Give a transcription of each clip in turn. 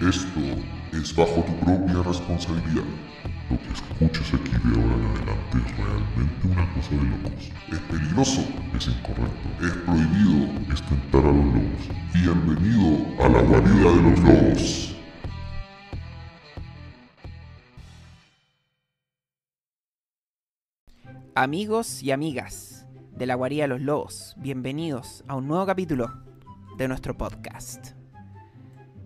Esto es bajo tu propia responsabilidad. Lo que escuches aquí de ahora en adelante es realmente una cosa de locos. Es peligroso, es incorrecto, es prohibido, es tentar a los lobos. Bienvenido a la guarida de los lobos. Amigos y amigas de la Guarida de los Lobos, bienvenidos a un nuevo capítulo de nuestro podcast.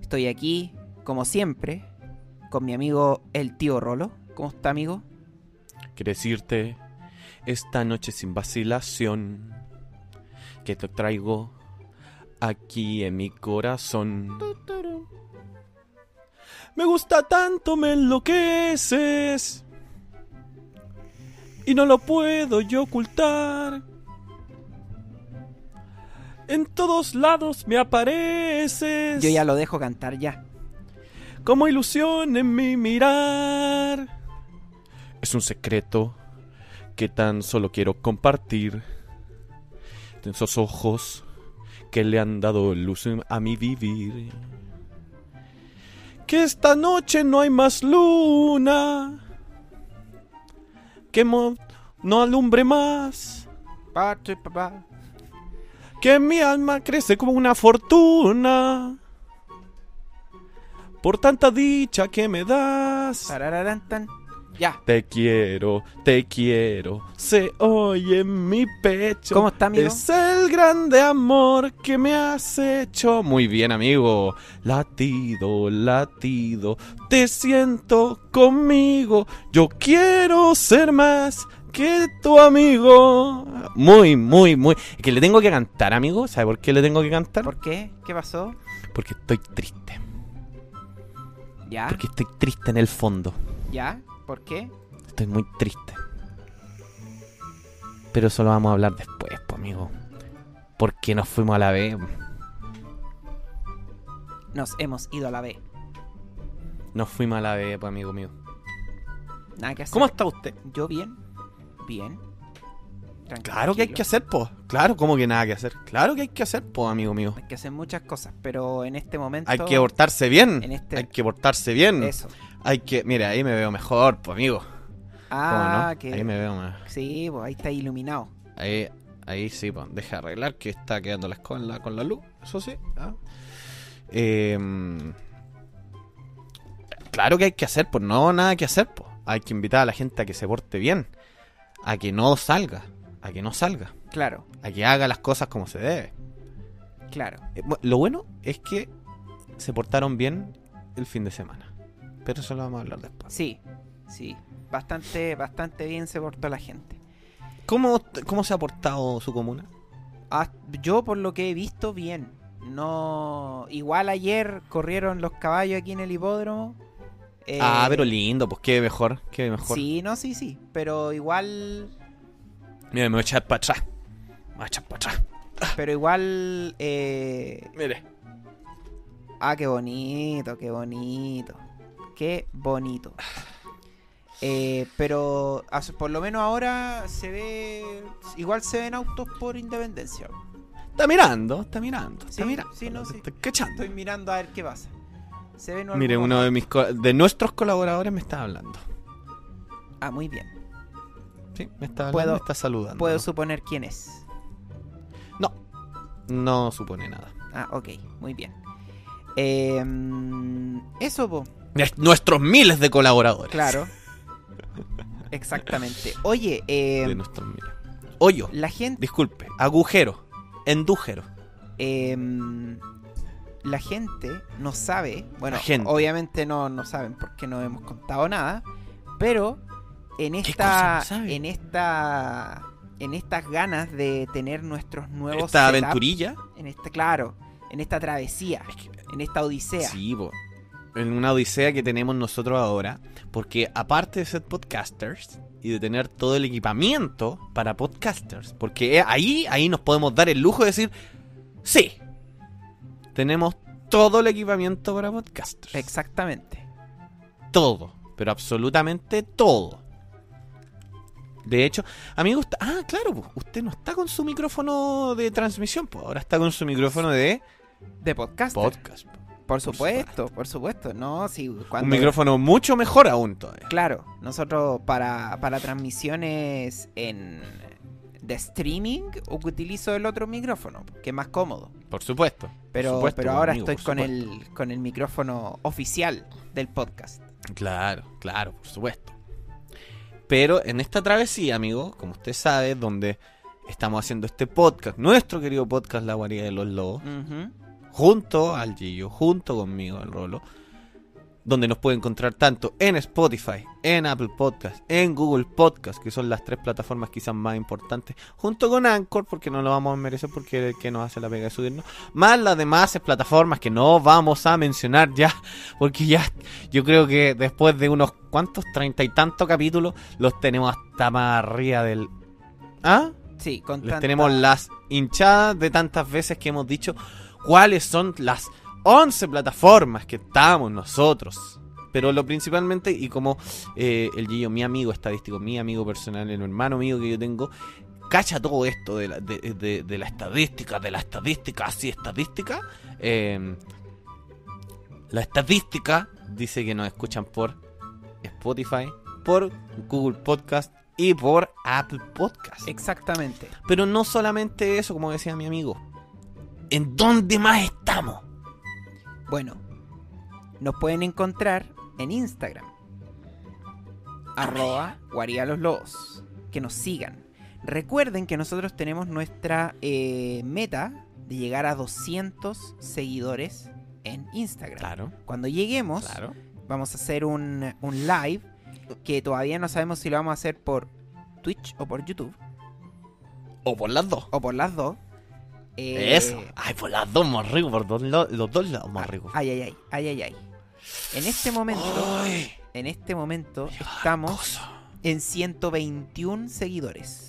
Estoy aquí, como siempre, con mi amigo el tío Rolo. ¿Cómo está, amigo? Quiero decirte esta noche sin vacilación que te traigo aquí en mi corazón. Me gusta tanto, me enloqueces. Y no lo puedo yo ocultar. En todos lados me apareces. Yo ya lo dejo cantar ya. Como ilusión en mi mirar. Es un secreto que tan solo quiero compartir. De esos ojos que le han dado luz a mi vivir. Que esta noche no hay más luna. Que no alumbre más. Que mi alma crece como una fortuna. Por tanta dicha que me das. Ya. Te quiero, te quiero, se oye en mi pecho. ¿Cómo está, amigo? Es el grande amor que me has hecho. Muy bien, amigo. Latido, latido, te siento conmigo. Yo quiero ser más que tu amigo. Muy, muy, muy. Es que le tengo que cantar, amigo. ¿Sabe por qué le tengo que cantar? ¿Por qué? ¿Qué pasó? Porque estoy triste. ¿Ya? Porque estoy triste en el fondo. ¿Ya? ¿Por qué? Estoy muy triste. Pero eso lo vamos a hablar después, pues, amigo. Porque nos fuimos a la B. Nos hemos ido a la B. Nos fuimos a la B, pues, amigo mío. Nada que hacer. ¿Cómo está usted? Yo bien. Bien. Claro que hay que hacer, pues. Claro, ¿cómo que nada que hacer? Claro que hay que hacer, pues, amigo mío. Hay que hacer muchas cosas, pero en este momento. Hay que portarse bien. en este- Hay que portarse bien. Eso. Hay que. Mira, ahí me veo mejor, pues, amigo. ¿Cómo Ah, no? que. Ahí me veo más. Sí, pues ahí está iluminado. Ahí, ahí sí, pues, deja arreglar que está quedando la en la- con la luz, eso sí. ah. Em, claro que hay que hacer, pues no nada que hacer, pues. Hay que invitar a la gente a que se porte bien, a que no salga, a que no salga, Claro, a que haga las cosas como se debe. claro. Eh, lo bueno es que se portaron bien el fin de semana, pero eso lo vamos a hablar después. Sí, sí. Bastante, bastante bien se portó la gente. ¿Cómo, cómo se ha portado su comuna? Ah, yo por lo que he visto, bien. No. Igual ayer corrieron los caballos aquí en el hipódromo. Eh, ah, pero lindo, pues qué mejor, qué mejor. Sí, no, sí, sí. Pero igual. Mira, me voy a echar para atrás. Me voy a echar para atrás. Pero igual. Eh... Mire. Ah, qué bonito, qué bonito. Qué bonito. Eh, pero por lo menos ahora se ve. Igual se ven autos por independencia. Está mirando, está mirando, está Sí, mirando. sí, no, sí. Estoy cachando. Estoy mirando a ver qué pasa. Se ven Mire, uno de mis de nuestros colaboradores me está hablando. Ah, muy bien. Sí, me está hablando, Puedo- me está saludando. Puedo ¿no? suponer quién es. No, no supone nada. Ah, ok, muy bien. Eh, eso, po. Nuestros miles de colaboradores. Claro. Exactamente. Oye, eh, De nuestros miles. Hoyo, la gente. disculpe, agujero, endújero. em, la gente no sabe. Bueno, gente. obviamente no, no saben porque no hemos contado nada. Pero en ¿Qué esta. En esta. En estas ganas de tener nuestros nuevos. Esta setup, aventurilla. En este, claro. En esta travesía. Es que- En esta odisea. Sí, po. En una odisea que tenemos nosotros ahora. Porque aparte de ser podcasters y de tener todo el equipamiento para podcasters. Porque eh, ahí, ahí nos podemos dar el lujo de decir. Sí. Tenemos todo el equipamiento para podcasters. Exactamente. todo. Pero absolutamente todo. De hecho, amigo, usted- ah, claro, pues, usted no está con su micrófono de transmisión, pues ahora está con su micrófono de De podcast. podcast. po. Por supuesto, por supuesto. No, sí, cuando... Un micrófono mucho mejor aún todavía. Claro, nosotros para, para transmisiones en de streaming utilizo el otro micrófono, que es más cómodo. Por supuesto. por Pero, supuesto, pero ahora amigo, estoy con el, con el micrófono oficial del podcast. Claro, claro, por supuesto. Pero en esta travesía, amigo, como usted sabe, donde estamos haciendo este podcast, nuestro querido podcast La Guarida de los Lobos, junto al Gillo, junto conmigo, al Rolo, donde nos puede encontrar tanto en Spotify, en Apple Podcast, en Google Podcast, que son las tres plataformas quizás más importantes, junto con Anchor, porque no lo vamos a merecer porque es el que nos hace la pega de subirnos, más las demás plataformas que no vamos a mencionar ya, porque ya yo creo que después de unos cuantos, treinta y tantos capítulos, los tenemos hasta más arriba del... ¿Ah? Sí, con Les tanta- tenemos las hinchadas de tantas veces que hemos dicho cuáles son las 11 plataformas que estamos nosotros. Pero lo principalmente, y como eh, el Gillo, mi amigo estadístico, mi amigo personal, el hermano mío que yo tengo, cacha todo esto de la, de, de- de la estadística, de la estadística, así estadística. eh, la estadística dice que nos escuchan por Spotify, por Google Podcast y por Apple Podcast. Exactamente. Pero no solamente eso, como decía mi amigo. ¿En dónde más estamos? Bueno, nos pueden encontrar en Instagram. Arroba Guarida los Lobos. Que nos sigan. Recuerden que nosotros tenemos nuestra eh, meta de llegar a 200 seguidores en Instagram. Claro, Cuando lleguemos, claro. vamos a hacer un, un live que todavía no sabemos si lo vamos a hacer por Twitch o por YouTube O por las dos. o por las dos. Eh, Eso. Ay, por las dos más rico, por dos lo- los dos lados más ricos. Ay, ay, ay, ay, ay, ay. En este momento, Ay, en este momento estamos cosa. en 121 seguidores.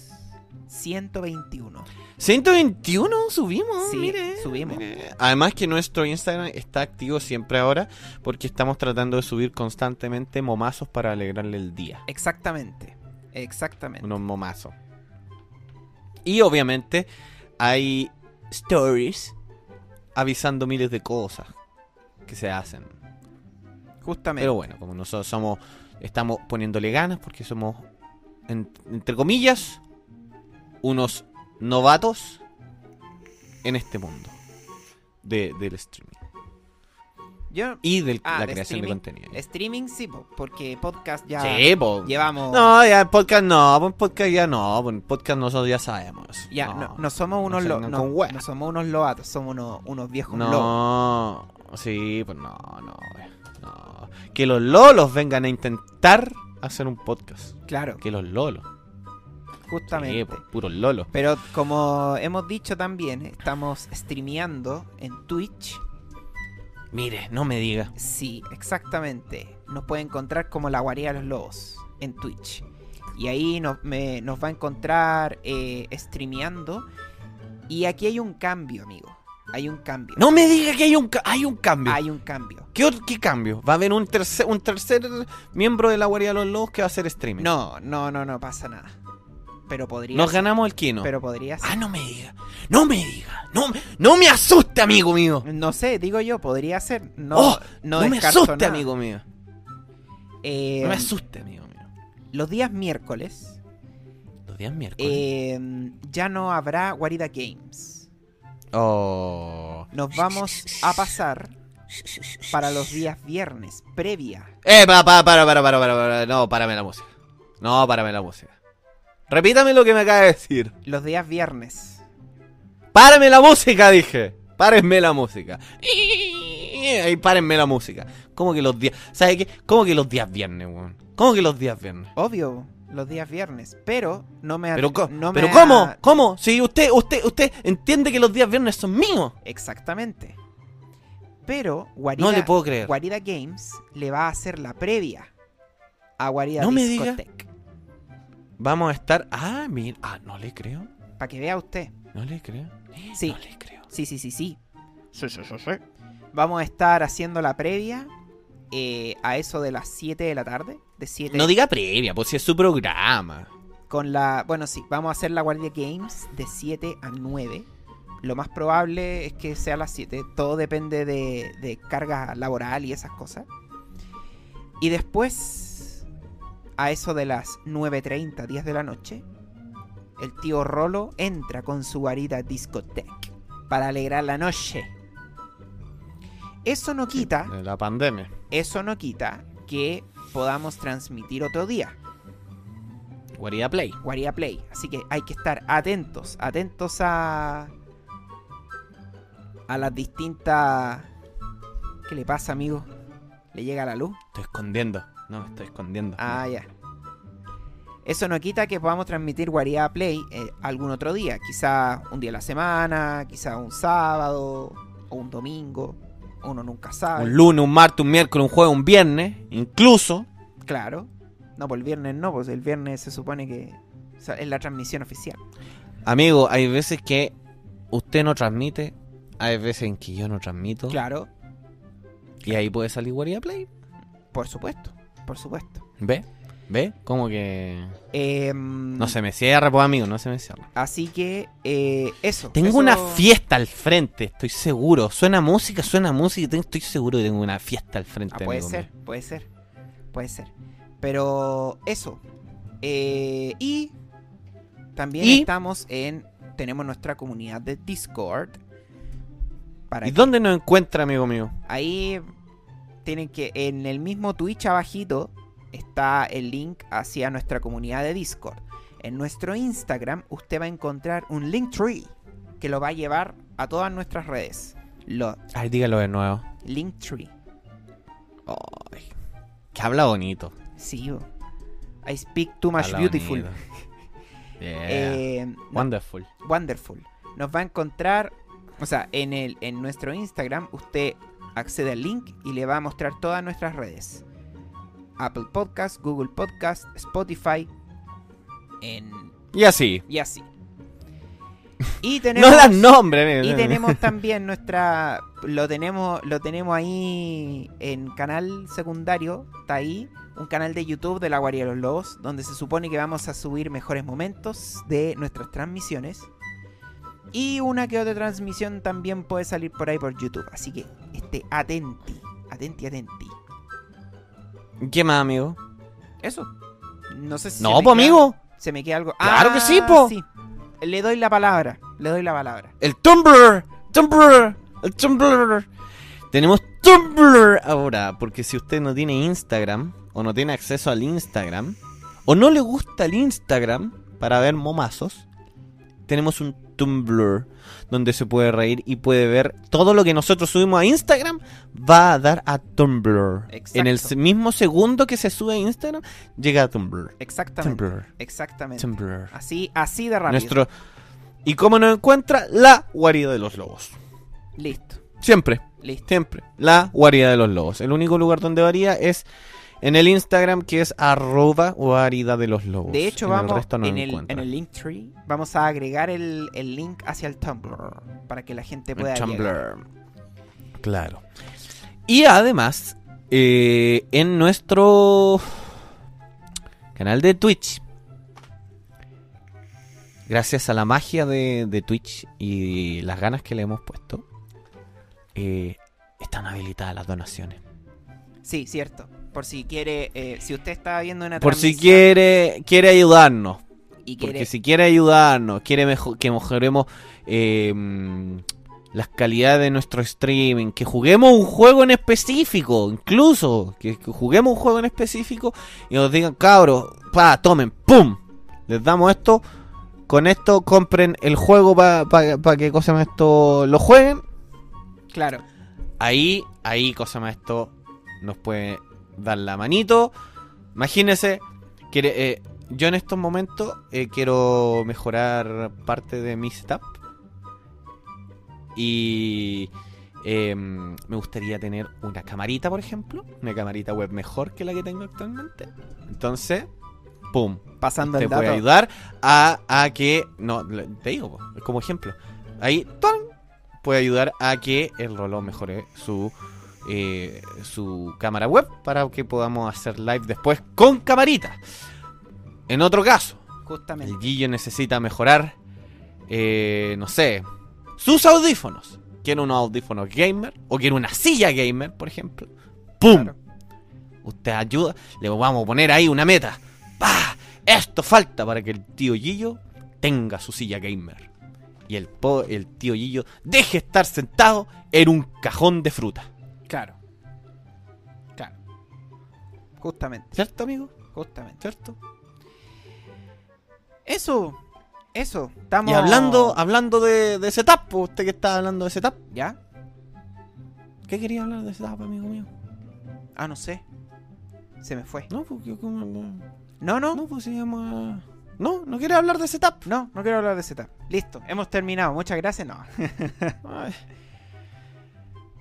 121. 121 subimos, Sí, mire. subimos. mire. Además que nuestro Instagram está activo siempre ahora porque estamos tratando de subir constantemente momazos para alegrarle el día. Exactamente. Exactamente. Unos momazos. Y obviamente hay stories avisando miles de cosas que se hacen. Justamente. Pero bueno, como nosotros somos, estamos poniéndole ganas porque somos, en- entre comillas, unos novatos en este mundo de, del streaming Yo. y de Ah, la de creación de contenido. Streaming sí, po, porque podcast ya Sí, po. llevamos. No, ya podcast no, en podcast ya no, en podcast nosotros ya sabemos. Ya, no, no somos unos lo- no, no somos unos lobatos, somos unos, unos viejos lobos. No, sí, pues no, no, no. Que los lolos vengan a intentar hacer un podcast. Claro, Que los lolos. justamente. Sí, puros lolos. Pero como hemos dicho también, estamos streameando en Twitch. Mire, no me diga. Sí, exactamente. Nos puede encontrar como la guarida de los lobos en Twitch. Y ahí nos, me- nos va a encontrar eh, streameando. Y aquí hay un cambio, amigo. Hay un cambio. No me diga que hay un, hay un cambio. Hay un cambio. ¿Qué, qué cambio? ¿Va a haber un tercer, un tercer miembro de la guardia de los lobos que va a hacer streaming? No, no, no, no pasa nada. Pero podría Nos ser. ganamos el kino. Pero podría ser. Ah, no me diga. No me diga. No, me- no me asuste, amigo mío. No sé, digo yo, podría ser. No, Oh, no, no me asuste, nada. amigo mío. Eh, No me asuste, amigo mío. los días miércoles Los días miércoles. eh, ya no habrá Guarida Games. Oh. Nos vamos a pasar para los días viernes, previa. Eh, para, para, para, para, para, para, para. No, párame la música. No, párame la música. Repítame lo que me acaba de decir. Los días viernes. ¡Párame la música! Dije. Párenme la música. Ahí párenme la música. ¿Cómo que los días? ¿Sabe qué? ¿Cómo que los días viernes, weón? ¿Cómo que los días viernes? Obvio, los días viernes. Pero no me... Pero, no me pero ha- ¿cómo? ¿Cómo? Si usted, usted, usted entiende que los días viernes son míos. Exactamente. Pero Guarida, No le puedo creer. Guarida Games le va a hacer la previa a Guarida No me diga. Vamos a estar. Ah, mira. Ah, no le creo. Para que vea usted. No le creo. Sí. No le creo. Sí, sí, sí, sí. Vamos a estar haciendo la previa eh, a eso de las 7 de la tarde. De 7 No diga previa, pues si es su programa. con la. Bueno, sí, vamos a hacer la Guardia Games de 7 a 9. lo más probable es que sea a las 7. Todo depende de, de carga laboral y esas cosas. Y después, a eso de las 9.30, 10 de la noche, el tío Rolo entra con su varita discoteca para alegrar la noche. Eso no quita, De la pandemia. eso no quita que podamos transmitir otro día. Guarida Play. Guardia Play. Así que hay que estar atentos, atentos a. a las distintas. ¿Qué le pasa, amigo? ¿Le llega la luz? Estoy escondiendo. No, me estoy escondiendo. Ah, ya. Eso no quita que podamos transmitir Guardia Play eh, algún otro día. Quizá un día a la semana, quizá un sábado o un domingo. Uno nunca sabe. Un lunes, un martes, un miércoles, un jueves, un viernes. Incluso. Claro. No, pues el viernes no, pues el viernes se supone que o sea, es la transmisión oficial. Amigo, hay veces que usted no transmite. Hay veces en que yo no transmito. Claro, Y ahí puede salir Guardia Play. por supuesto, por supuesto. ¿Ve? ¿Ve? Como que. Em, No se me cierra, pues amigo, no se me cierra. Así que eh, eso. Tengo eso- una fiesta al frente, estoy seguro. Suena música, suena música estoy seguro que tengo una fiesta al frente. Ah, puede amigo ser, mío. puede ser, puede ser. Pero eso. Eh, y también ¿Y? estamos en. Tenemos nuestra comunidad de Discord. Para ¿Y que- dónde nos encuentra, amigo mío? Ahí tienen que. En el mismo Twitch abajito está el link hacia nuestra comunidad de Discord. En nuestro Instagram usted va a encontrar un link tree que lo va a llevar a todas nuestras redes. Lo Ay, dígalo de nuevo. Linktree. Ay, que habla bonito. Sí. I speak too much habla beautiful. Yeah. Eh, no, Wonderful. wonderful. Nos va a encontrar, o sea, en el en nuestro Instagram usted accede al link y le va a mostrar todas nuestras redes. Apple Podcast, Google Podcast, Spotify, en Y así. y así. Y tenemos No las nombres. y tenemos también nuestra lo tenemos lo tenemos ahí en canal secundario, está ahí un canal de YouTube de la Guardia de los Lobos donde se supone que vamos a subir mejores momentos de nuestras transmisiones. Y una que otra transmisión también puede salir por ahí por YouTube, así que esté atenti, atenti, atenti. ¿Qué más, amigo? Eso. No sé si No, pues, amigo. Se me queda algo. Claro que sí, Ah, po. Le doy la palabra, le doy la palabra. El Tumblr. Tumblr. El Tumblr. Tenemos Tumblr ahora. Porque si usted no tiene Instagram. O no tiene acceso al Instagram. O no le gusta el Instagram. Para ver momazos. Tenemos un Tumblr. Donde se puede reír y puede ver todo lo que nosotros subimos a Instagram. Va a dar a Tumblr. Exacto. En el mismo segundo que se sube a Instagram. Llega a Tumblr. Exactamente. Tumblr. Exactamente. Tumblr. Así, así de rápido. Nuestro. ¿Y cómo nos encuentra? La guarida de los lobos. Listo, Siempre, listo. siempre. La guarida de los lobos. El único lugar donde varía es en el Instagram que es arroba guarida de los lobos. De hecho, En el vamos resto no en, el, en el Linktree, vamos a agregar el, el link hacia el Tumblr para que la gente El pueda llegar. Tumblr. Claro. Y además, eh, en nuestro canal de Twitch, gracias a la magia de, de Twitch y las ganas que le hemos puesto, eh, están habilitadas las donaciones. Sí, cierto. Por si quiere, eh, si usted está viendo una Por si quiere, quiere ayudarnos. y Porque si quiere ayudarnos, quiere mejo- que mejoremos eh, mm, las calidades de nuestro streaming, que juguemos un juego en específico, incluso, que, que juguemos un juego en específico y nos digan, cabros, pa, tomen, pum, les damos esto, con esto compren el juego para pa, que cosa más esto lo jueguen. claro, Ahí, ahí cosa más esto nos puede dar la manito. Imagínense, quiere, eh, yo en estos momentos eh, quiero mejorar parte de mi setup. Y eh, me gustaría tener una camarita, por ejemplo. Una camarita web mejor que la que tengo actualmente. Entonces, ¡pum! pasando Te puede ayudar a, a que... No, te digo, como ejemplo. Ahí, ¡tan! Puede ayudar a que el Rolo mejore su... eh, su cámara web para que podamos hacer live después con camarita. En otro caso, Justamente. el Guillo necesita mejorar, eh, no sé, sus audífonos. Quiere unos audífonos gamer o quiere una silla gamer, por ejemplo. ¡Pum! Claro. Usted ayuda, le vamos a poner ahí una meta. ¡Pah! Esto falta para que el tío Gillo tenga su silla gamer. Y el, po- el tío Gillo deje estar sentado en un cajón de fruta. Claro. Claro. Justamente, ¿Cierto, amigo? justamente. ¿Cierto? Eso, eso. Estamos... Y hablando, hablando de, de setup, pues, usted que está hablando de setup, ¿Ya? ¿qué quería hablar de setup, amigo mío? Ah, no sé. Se me fue. No, porque como no, No, no. no, pues se llama. No, no quiere hablar de setup. No, no quiero hablar de setup. Listo, hemos terminado. Muchas gracias. No.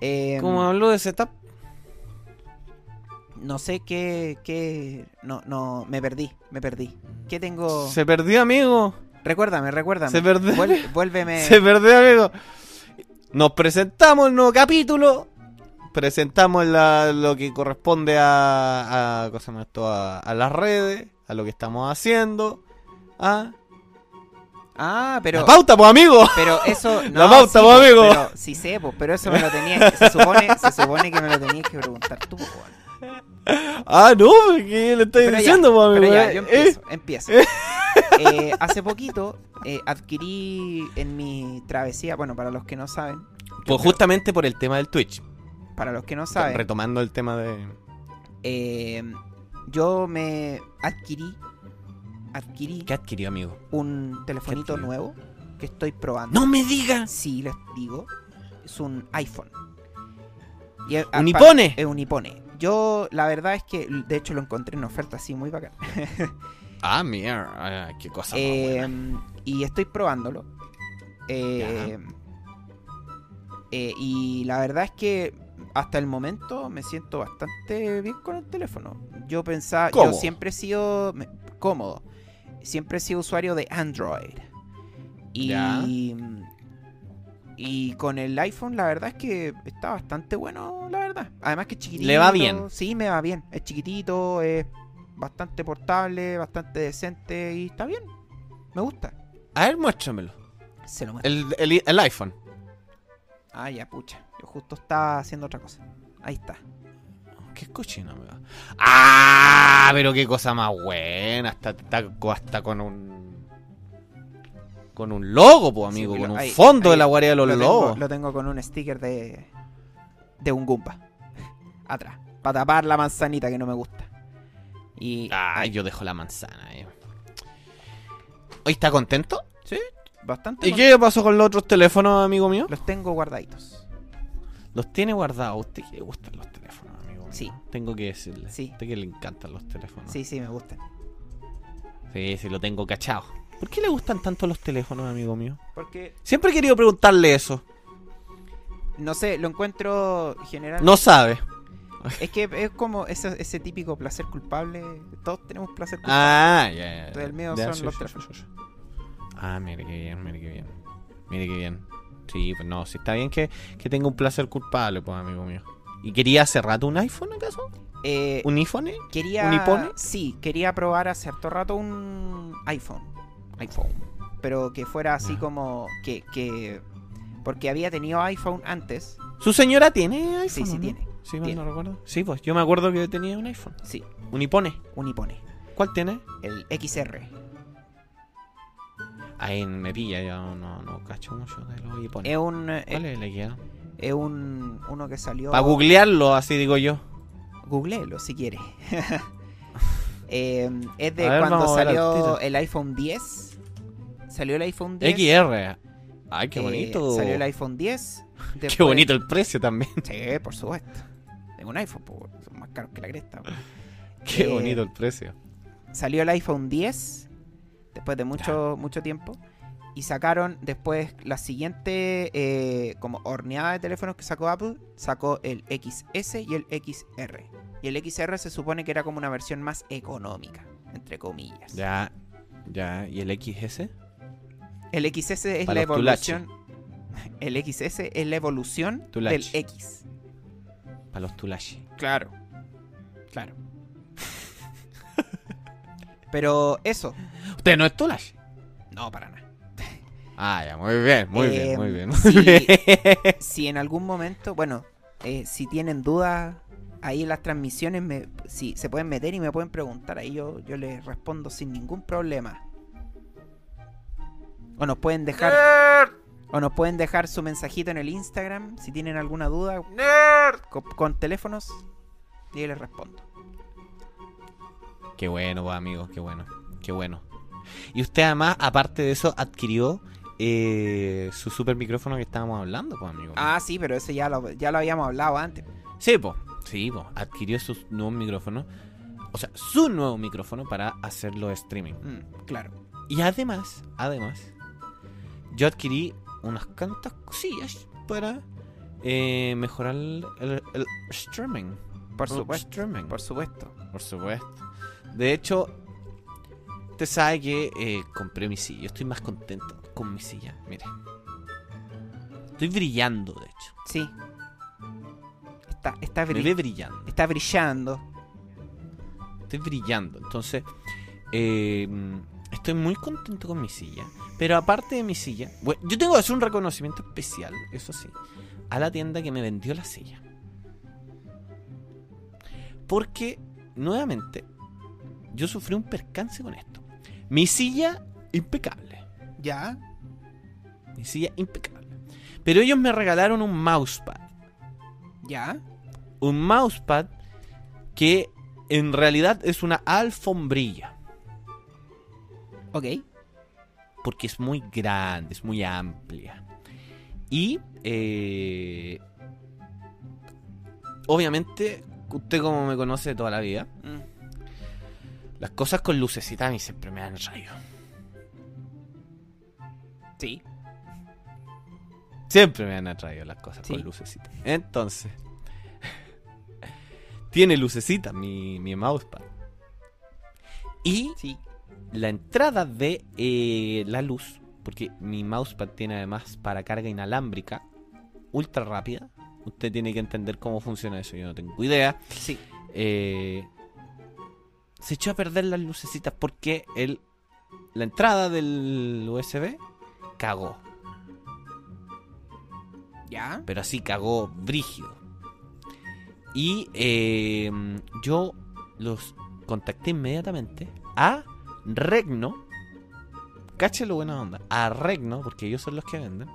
Eh, como habló de setup, No sé qué, qué... No, no, me perdí, me perdí. ¿Qué tengo? se perdió, amigo. Recuérdame, recuérdame. Se perdió. Vuel- vuélveme. Se perdió, amigo. Nos presentamos el nuevo capítulo. Presentamos la- lo que corresponde a, a, a, a las redes, a lo que estamos haciendo. A Ah, pero... la pauta, pues, amigo. Pero eso... La pauta, sí, po, amigo. Pero, sí sé, pero eso me lo tenía... Se supone, se supone que me lo tenías que preguntar tú, weón. Ah, no, ¿qué le estoy Pero ya, diciendo, pues, amigo? Pero ya, Eh, yo eh. empiezo, empiezo. Eh, hace poquito eh, adquirí en mi travesía, bueno, para los que no saben, Pues justamente por el tema del Twitch. para los que no saben, Retomando el tema de. eh, yo me adquirí, adquirí ¿Qué adquirió, amigo? un telefonito nuevo que estoy probando. ¡No me digas! Sí, les digo, es un iPhone. Y es- ¿Un apa- Ipone? Es un Ipone. Yo, la verdad es que, de hecho, lo encontré en oferta así muy bacán. Ah, mierda. ah, Qué cosa Eh, y estoy probándolo. Eh, eh, y la verdad es que hasta el momento me siento bastante bien con el teléfono. Yo pensaba, yo siempre he sido cómodo. Siempre he sido usuario de Android. Y, y con el iPhone la verdad es que está bastante bueno, la verdad. Además que es chiquitito. ¿Le va bien? Sí, me va bien. Es chiquitito, es bastante portable, bastante decente y está bien. Me gusta. A ver, muéstramelo. Se lo muestro. El, el, el iPhone. Ah, ya, pucha. Yo justo estaba haciendo otra cosa. Ahí está. Qué cochino, amigo. ¡Ah! Pero qué cosa más buena. Hasta, hasta, hasta con un. Con un logo, pues, amigo. Sí, con un ahí- fondo de la guardia de los lo, lobos. tengo, lo tengo con un sticker de. de un Goomba. Atrás. Para tapar la manzanita que no me gusta. Y. Ay, yo dejo la manzana, eh. ¿Hoy está contento? Sí, bastante. ¿Y qué pasó con los otros teléfonos, amigo mío? Los tengo guardaditos. Los tiene guardados. ¿A usted que le gustan los teléfonos? Sí. Tengo que decirle. Sí. A usted que le encantan los teléfonos. Sí, sí, me gustan. Sí, sí, lo tengo cachado. ¿Por qué le gustan tanto los teléfonos, amigo mío? Porque. Siempre he querido preguntarle eso. No sé, lo encuentro general. No sabe. Es que es como ese, ese típico placer culpable. Todos tenemos placer culpable. Ah, ya, ya. Entonces el mío Ya, son sí, los sí, teléfonos. sí, sí. Ah, mire qué bien, mire qué bien. Mire qué bien. Sí, pues no, sí está bien que, que tenga un placer culpable, pues, amigo mío. ¿Y quería hace rato un iPhone, acaso? Eh, ¿Un iPhone? Quería. ¿Un iPhone? Sí, quería probar hace harto rato un iPhone. iPhone. Pero que fuera así como. Que, que. Porque había tenido iPhone antes. ¿Su señora tiene iPhone? Sí, sí, no? tiene. Sí, Tiene. no recuerdo. Sí, pues yo me acuerdo que tenía un iPhone. Sí, Un iPhone. un Ipone. ¿Cuál tiene? El XR. Ahí me pilla, yo no, no cacho mucho de los iPhones. Es un. eh, ¿Cuál es el queda? Es un. Uno que salió. Para googlearlo, así digo yo. Googleelo si quiere. Eh, es de ver, cuando salió el iPhone 10. Salió el iPhone 10. XR. Ay, qué eh, bonito. salió el iPhone 10. Qué bonito el precio también. Sí, por supuesto. Tengo un iPhone, po, son más caros que la cresta. po. Qué Eh, bonito el precio. Salió el iPhone 10 después de mucho, mucho tiempo. Y sacaron después la siguiente eh, como horneada de teléfonos que sacó Apple. Sacó el XS y el XR. Y el XR se supone que era como una versión más económica, entre comillas. Ya, ya. ¿Y el XS? El XS es la evolución. El XS es la evolución Tulache. del X. Para los tulashi. Claro. Claro. Pero eso. ¿Usted no es tulashi? No, para nada. Ah, ya, muy bien, muy bien, muy bien. muy sí. bien. si en algún momento, bueno, eh, si tienen dudas ahí en las transmisiones, me, si se pueden meter y me pueden preguntar, ahí yo, yo les respondo sin ningún problema. O nos pueden dejar o nos pueden dejar su mensajito en el Instagram si tienen alguna duda con, con teléfonos y yo les respondo. Qué bueno, pues, amigo, qué bueno, qué bueno. Y usted además, aparte de eso, adquirió eh, su super micrófono que estábamos hablando, pues, amigo. Ah, sí, pero ese ya lo, ya lo habíamos hablado antes. Sí, pues, sí, pues, adquirió su nuevo micrófono. O sea, su nuevo micrófono para hacerlo streaming. Mm, claro. Y además, además, yo adquirí unas cuantas cosillas para eh, mejorar el, el- el streaming. Por supuesto. streaming. Por supuesto. Por supuesto. De hecho, usted sabe que eh, compré mi silla. Yo estoy más contento con mi silla. Mire. Estoy brillando, de hecho. Sí. Está, está, Me bri- ve brillando. está brillando. Estoy brillando. Entonces, eh, estoy muy contento con mi silla. Pero aparte de mi silla, bueno, yo tengo que hacer un reconocimiento especial, eso sí, a la tienda que me vendió la silla. Porque, nuevamente, yo sufrí un percance con esto. Mi silla, impecable. ¿Ya? Mi silla, impecable. Pero ellos me regalaron un mousepad. ¿Ya? Un mousepad que en realidad es una alfombrilla. Ok. porque es muy grande, es muy amplia. Y eh, obviamente, usted como me conoce de toda la vida, Mm. las cosas con lucecitas a mí siempre me dan rayo. Sí. Siempre me han atraído las cosas Sí. con lucecitas. Entonces, tiene lucecitas mi, mi mousepad. Y Sí. la entrada de eh, la luz, porque mi mousepad tiene además para carga inalámbrica, ultra rápida. Usted tiene que entender cómo funciona eso, yo no tengo idea. Sí. Eh, se echó a perder las lucecitas porque el, la entrada del USB cagó, ¿Ya? pero así cagó brígido. Y eh, yo los contacté inmediatamente a Regno. Cáchelo buena onda. A Regno, porque ellos son los que venden.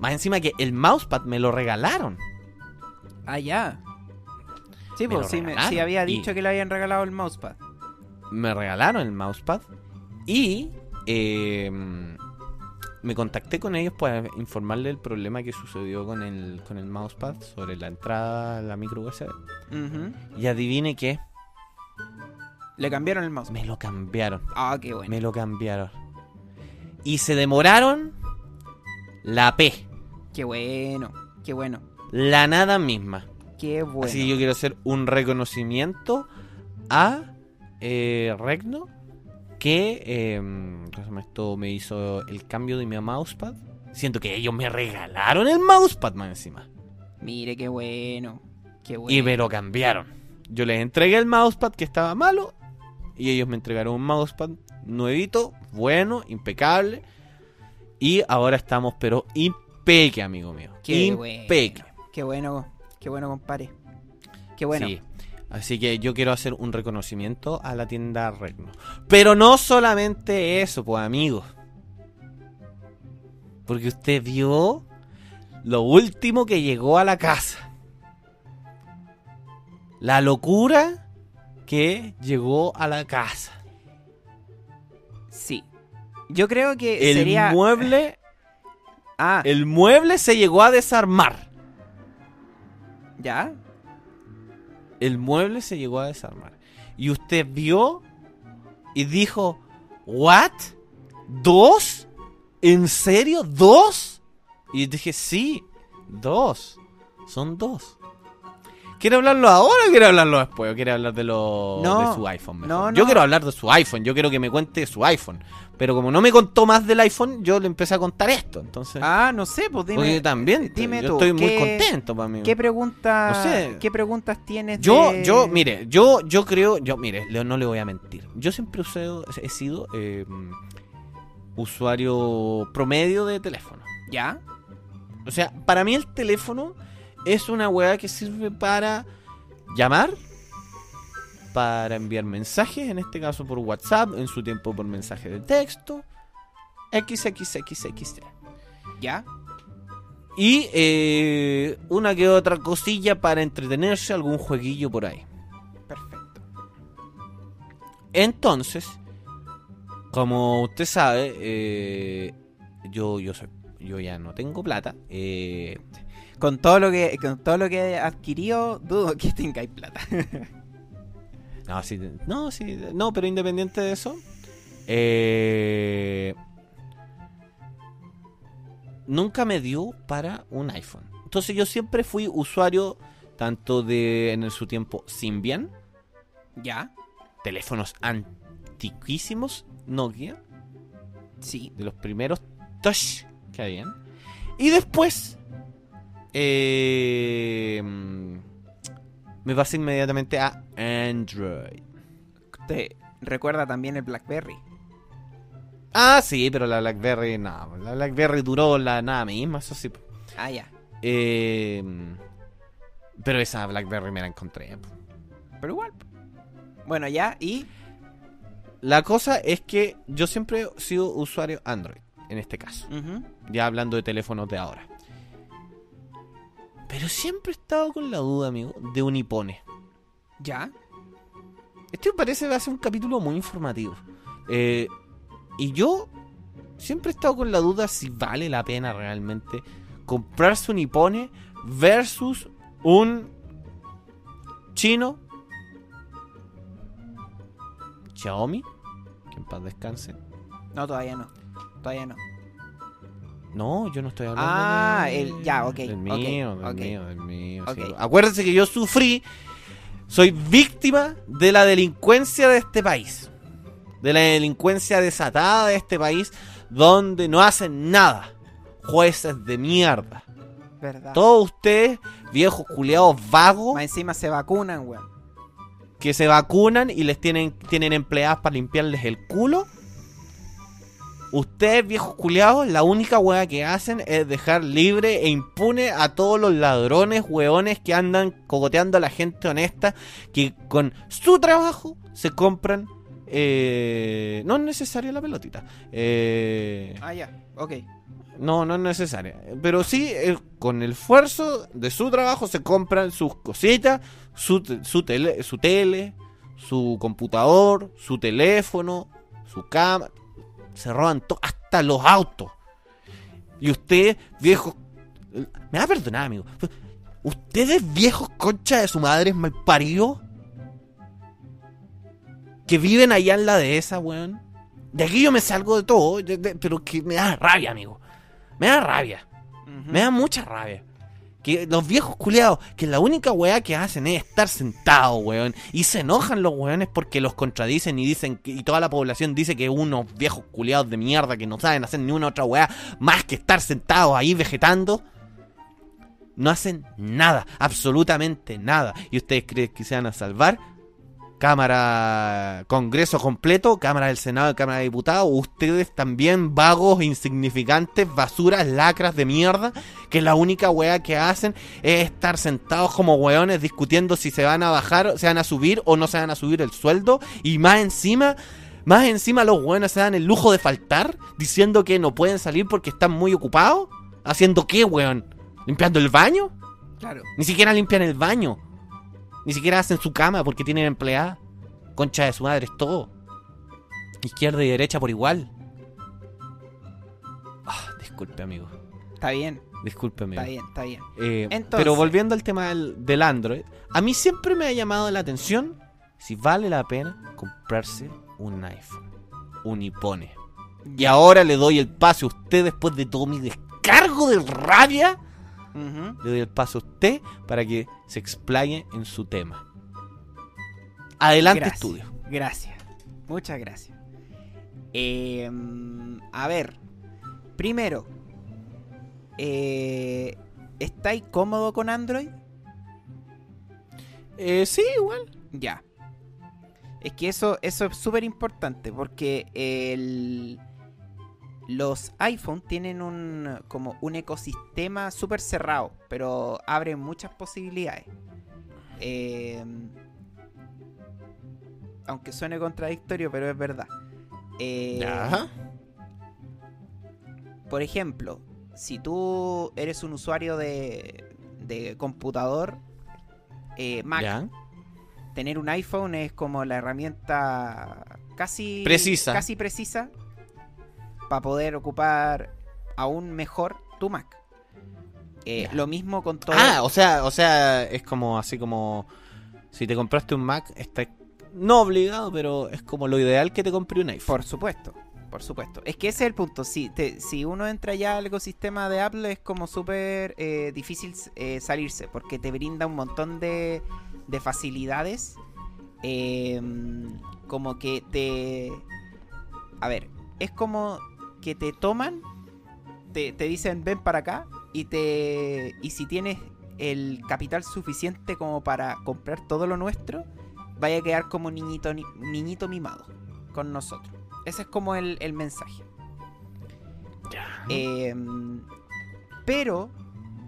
Más encima que el mousepad me lo regalaron. Ah, ya. Sí, pues sí, me- sí había dicho que le habían regalado el mousepad. Me regalaron el mousepad. Y eh, me contacté con ellos para informarle el problema que sucedió con el, con el mousepad sobre la entrada a la micro USB. Y adivine qué, Le cambiaron el mousepad. me lo cambiaron. Ah, qué bueno. Me lo cambiaron. Y se demoraron la P, Qué bueno. Qué bueno. la nada misma. Qué bueno. Así que yo quiero hacer un reconocimiento a eh, Regno que eh, ¿cómo se llama esto me hizo el cambio de mi mousepad. Siento que ellos me regalaron el mousepad más encima. Mire, qué bueno. Qué bueno. Y me lo cambiaron. Yo les entregué el mousepad que estaba malo. Y ellos me entregaron un mousepad nuevito, bueno, impecable. Y ahora estamos, pero impeque, amigo mío. Qué impeque. bueno. Qué bueno. Qué bueno, compadre. Qué bueno. Sí. Así que yo quiero hacer un reconocimiento a la tienda Regno. Pero no solamente eso, pues amigos. Porque usted vio lo último que llegó a la casa. La locura que llegó a la casa. Sí. Yo creo que El sería. mueble, Ah, el mueble se llegó a desarmar. ¿ya? El mueble se llegó a desarmar. Y usted vio y dijo, ¿what? ¿Dos? ¿En serio? ¿Dos? Y dije, sí, dos. Son dos. ¿Quiere hablarlo ahora o quiere hablarlo después? ¿O quiere hablar de, lo, No, de su iPhone? mejor? no, Yo no. quiero hablar de su iPhone. Yo quiero que me cuente su iPhone. Pero como no me contó más del iPhone, yo le empecé a contar esto. Entonces, Ah, no sé, pues dime. porque también dime yo tú, estoy muy ¿qué- contento para mí. ¿Qué preguntas No sé. ¿Qué preguntas tienes Yo, de- yo, mire, yo, yo creo, yo, mire, le- no le voy a mentir. Yo siempre he, sido- he sido eh, usuario promedio de teléfono. ¿Ya? O sea, para mí el teléfono es una weá que sirve para llamar, para enviar mensajes, en este caso por WhatsApp, en su tiempo por mensaje de texto, XXXXT. ¿Ya? Y eh, una que otra cosilla para entretenerse, algún jueguillo por ahí. Perfecto. Entonces, como usted sabe, eh, yo, yo, soy, yo ya no tengo plata. eh, Con todo lo que, con todo lo que he adquirido, dudo que tengáis plata. No, sí, no, sí, no, pero independiente de eso, eh, nunca me dio para un iPhone. Entonces yo siempre fui usuario tanto de en su tiempo Symbian, ¿Ya? teléfonos antiquísimos, Nokia, Sí. de los primeros touch que habían, y después eh, me pasé inmediatamente a Android. Te recuerda también el BlackBerry. Ah, sí, pero la BlackBerry, no. La BlackBerry duró la nada misma, eso sí. Ah, ya. Eh, pero esa BlackBerry me la encontré. Pero igual. Bueno, ya, y. La cosa es que yo siempre he sido usuario Android, en este caso. Ya hablando de teléfonos de ahora. Pero siempre he estado con la duda, amigo, de un iPhone. ¿Ya? Este me parece va a ser un capítulo muy informativo. Eh, y yo siempre he estado con la duda si vale la pena realmente comprarse un iPhone versus un chino Xiaomi. Que en paz descanse. No, todavía no. Todavía no. No, yo no estoy hablando Ah, de- el- ya, ok, Del mío, del ok. mío, del mío. sí. Ok. Acuérdense que yo sufrí, soy víctima de la delincuencia de este país. De la delincuencia desatada de este país, donde no hacen nada. Jueces de mierda. ¿Verdad? Todos ustedes, viejos culiados vagos, Más encima se vacunan, weón. que se vacunan y les tienen, tienen empleadas para limpiarles el culo. Ustedes, viejos culiados, la única hueá que hacen es dejar libre e impune a todos los ladrones, hueones que andan cogoteando a la gente honesta, que con su trabajo se compran. eh, no es necesaria la pelotita. Eh, Ah, ya. Ok. no, no es necesaria. Pero sí, eh, con el esfuerzo de su trabajo se compran sus cositas, su, su, tele, su tele, su computador, su teléfono, su cama. Se roban hasta los autos. Y ustedes, viejos... Me va a perdonar, amigo. Ustedes, viejos concha de su madre, malparidos, que viven allá en la dehesa, weón. De aquí yo me salgo de todo, de- de- pero que me da rabia, amigo. Me da rabia. Me da mucha rabia. Que los viejos culiados, que la única weá que hacen es estar sentados, weón. Y se enojan los weones porque los contradicen y dicen y toda la población dice que unos viejos culiados de mierda que no saben hacer ni una otra weá más que estar sentados ahí vegetando. No hacen nada, absolutamente nada. ¿Y ustedes creen que se van a salvar? Cámara, Congreso completo, Cámara del Senado y Cámara de Diputados, ustedes también vagos, insignificantes, basuras, lacras de mierda, que la única weá que hacen es estar sentados como weones discutiendo si se van a bajar, se van a subir o no se van a subir el sueldo, y más encima, más encima los weones se dan el lujo de faltar, diciendo que no pueden salir porque están muy ocupados, haciendo qué, weón, limpiando el baño, Claro. ni siquiera limpian el baño. Ni siquiera hacen su cama porque tienen empleada. Concha de su madre es todo. Izquierda y derecha por igual. Ah, disculpe, amigo. Está bien, Disculpe, amigo. está bien, está bien. Eh, Entonces- Pero volviendo al tema del, del Android, a mí siempre me ha llamado la atención si vale la pena comprarse un iPhone, un iPhone. Y ahora le doy el pase a usted después de todo mi descargo de rabia. Ujú. Le doy el paso a usted para que se explaye en su tema. Adelante, Gracias, estudio. Gracias. Muchas gracias. Eh, a ver. Primero. Eh, ¿Estáis cómodo con Android? Eh, sí, igual. Ya. Es que eso, eso es súper importante porque el, los iPhone tienen un como un ecosistema súper cerrado, pero abre muchas posibilidades. Eh, aunque suene contradictorio, pero es verdad. Eh, Ya. Por ejemplo, si tú eres un usuario de, de computador, eh, Mac, Ya. tener un iPhone es como la herramienta casi Precisa. casi precisa para poder ocupar aún mejor tu Mac. Eh, lo mismo con todo. Ah, o sea, o sea, es como así como si te compraste un Mac, está no obligado, pero es como lo ideal que te compre un iPhone. Por supuesto, por supuesto. Es que ese es el punto. Si, te- si uno entra ya al ecosistema de Apple es como súper eh, difícil eh, salirse porque te brinda un montón de, de facilidades. como que te... A ver, es como que te toman, te, te dicen ven para acá y te y si tienes el capital suficiente como para comprar todo lo nuestro, vaya a quedar como niñito, ni- niñito mimado con nosotros. Ese es como el, el mensaje. Ya. Eh, pero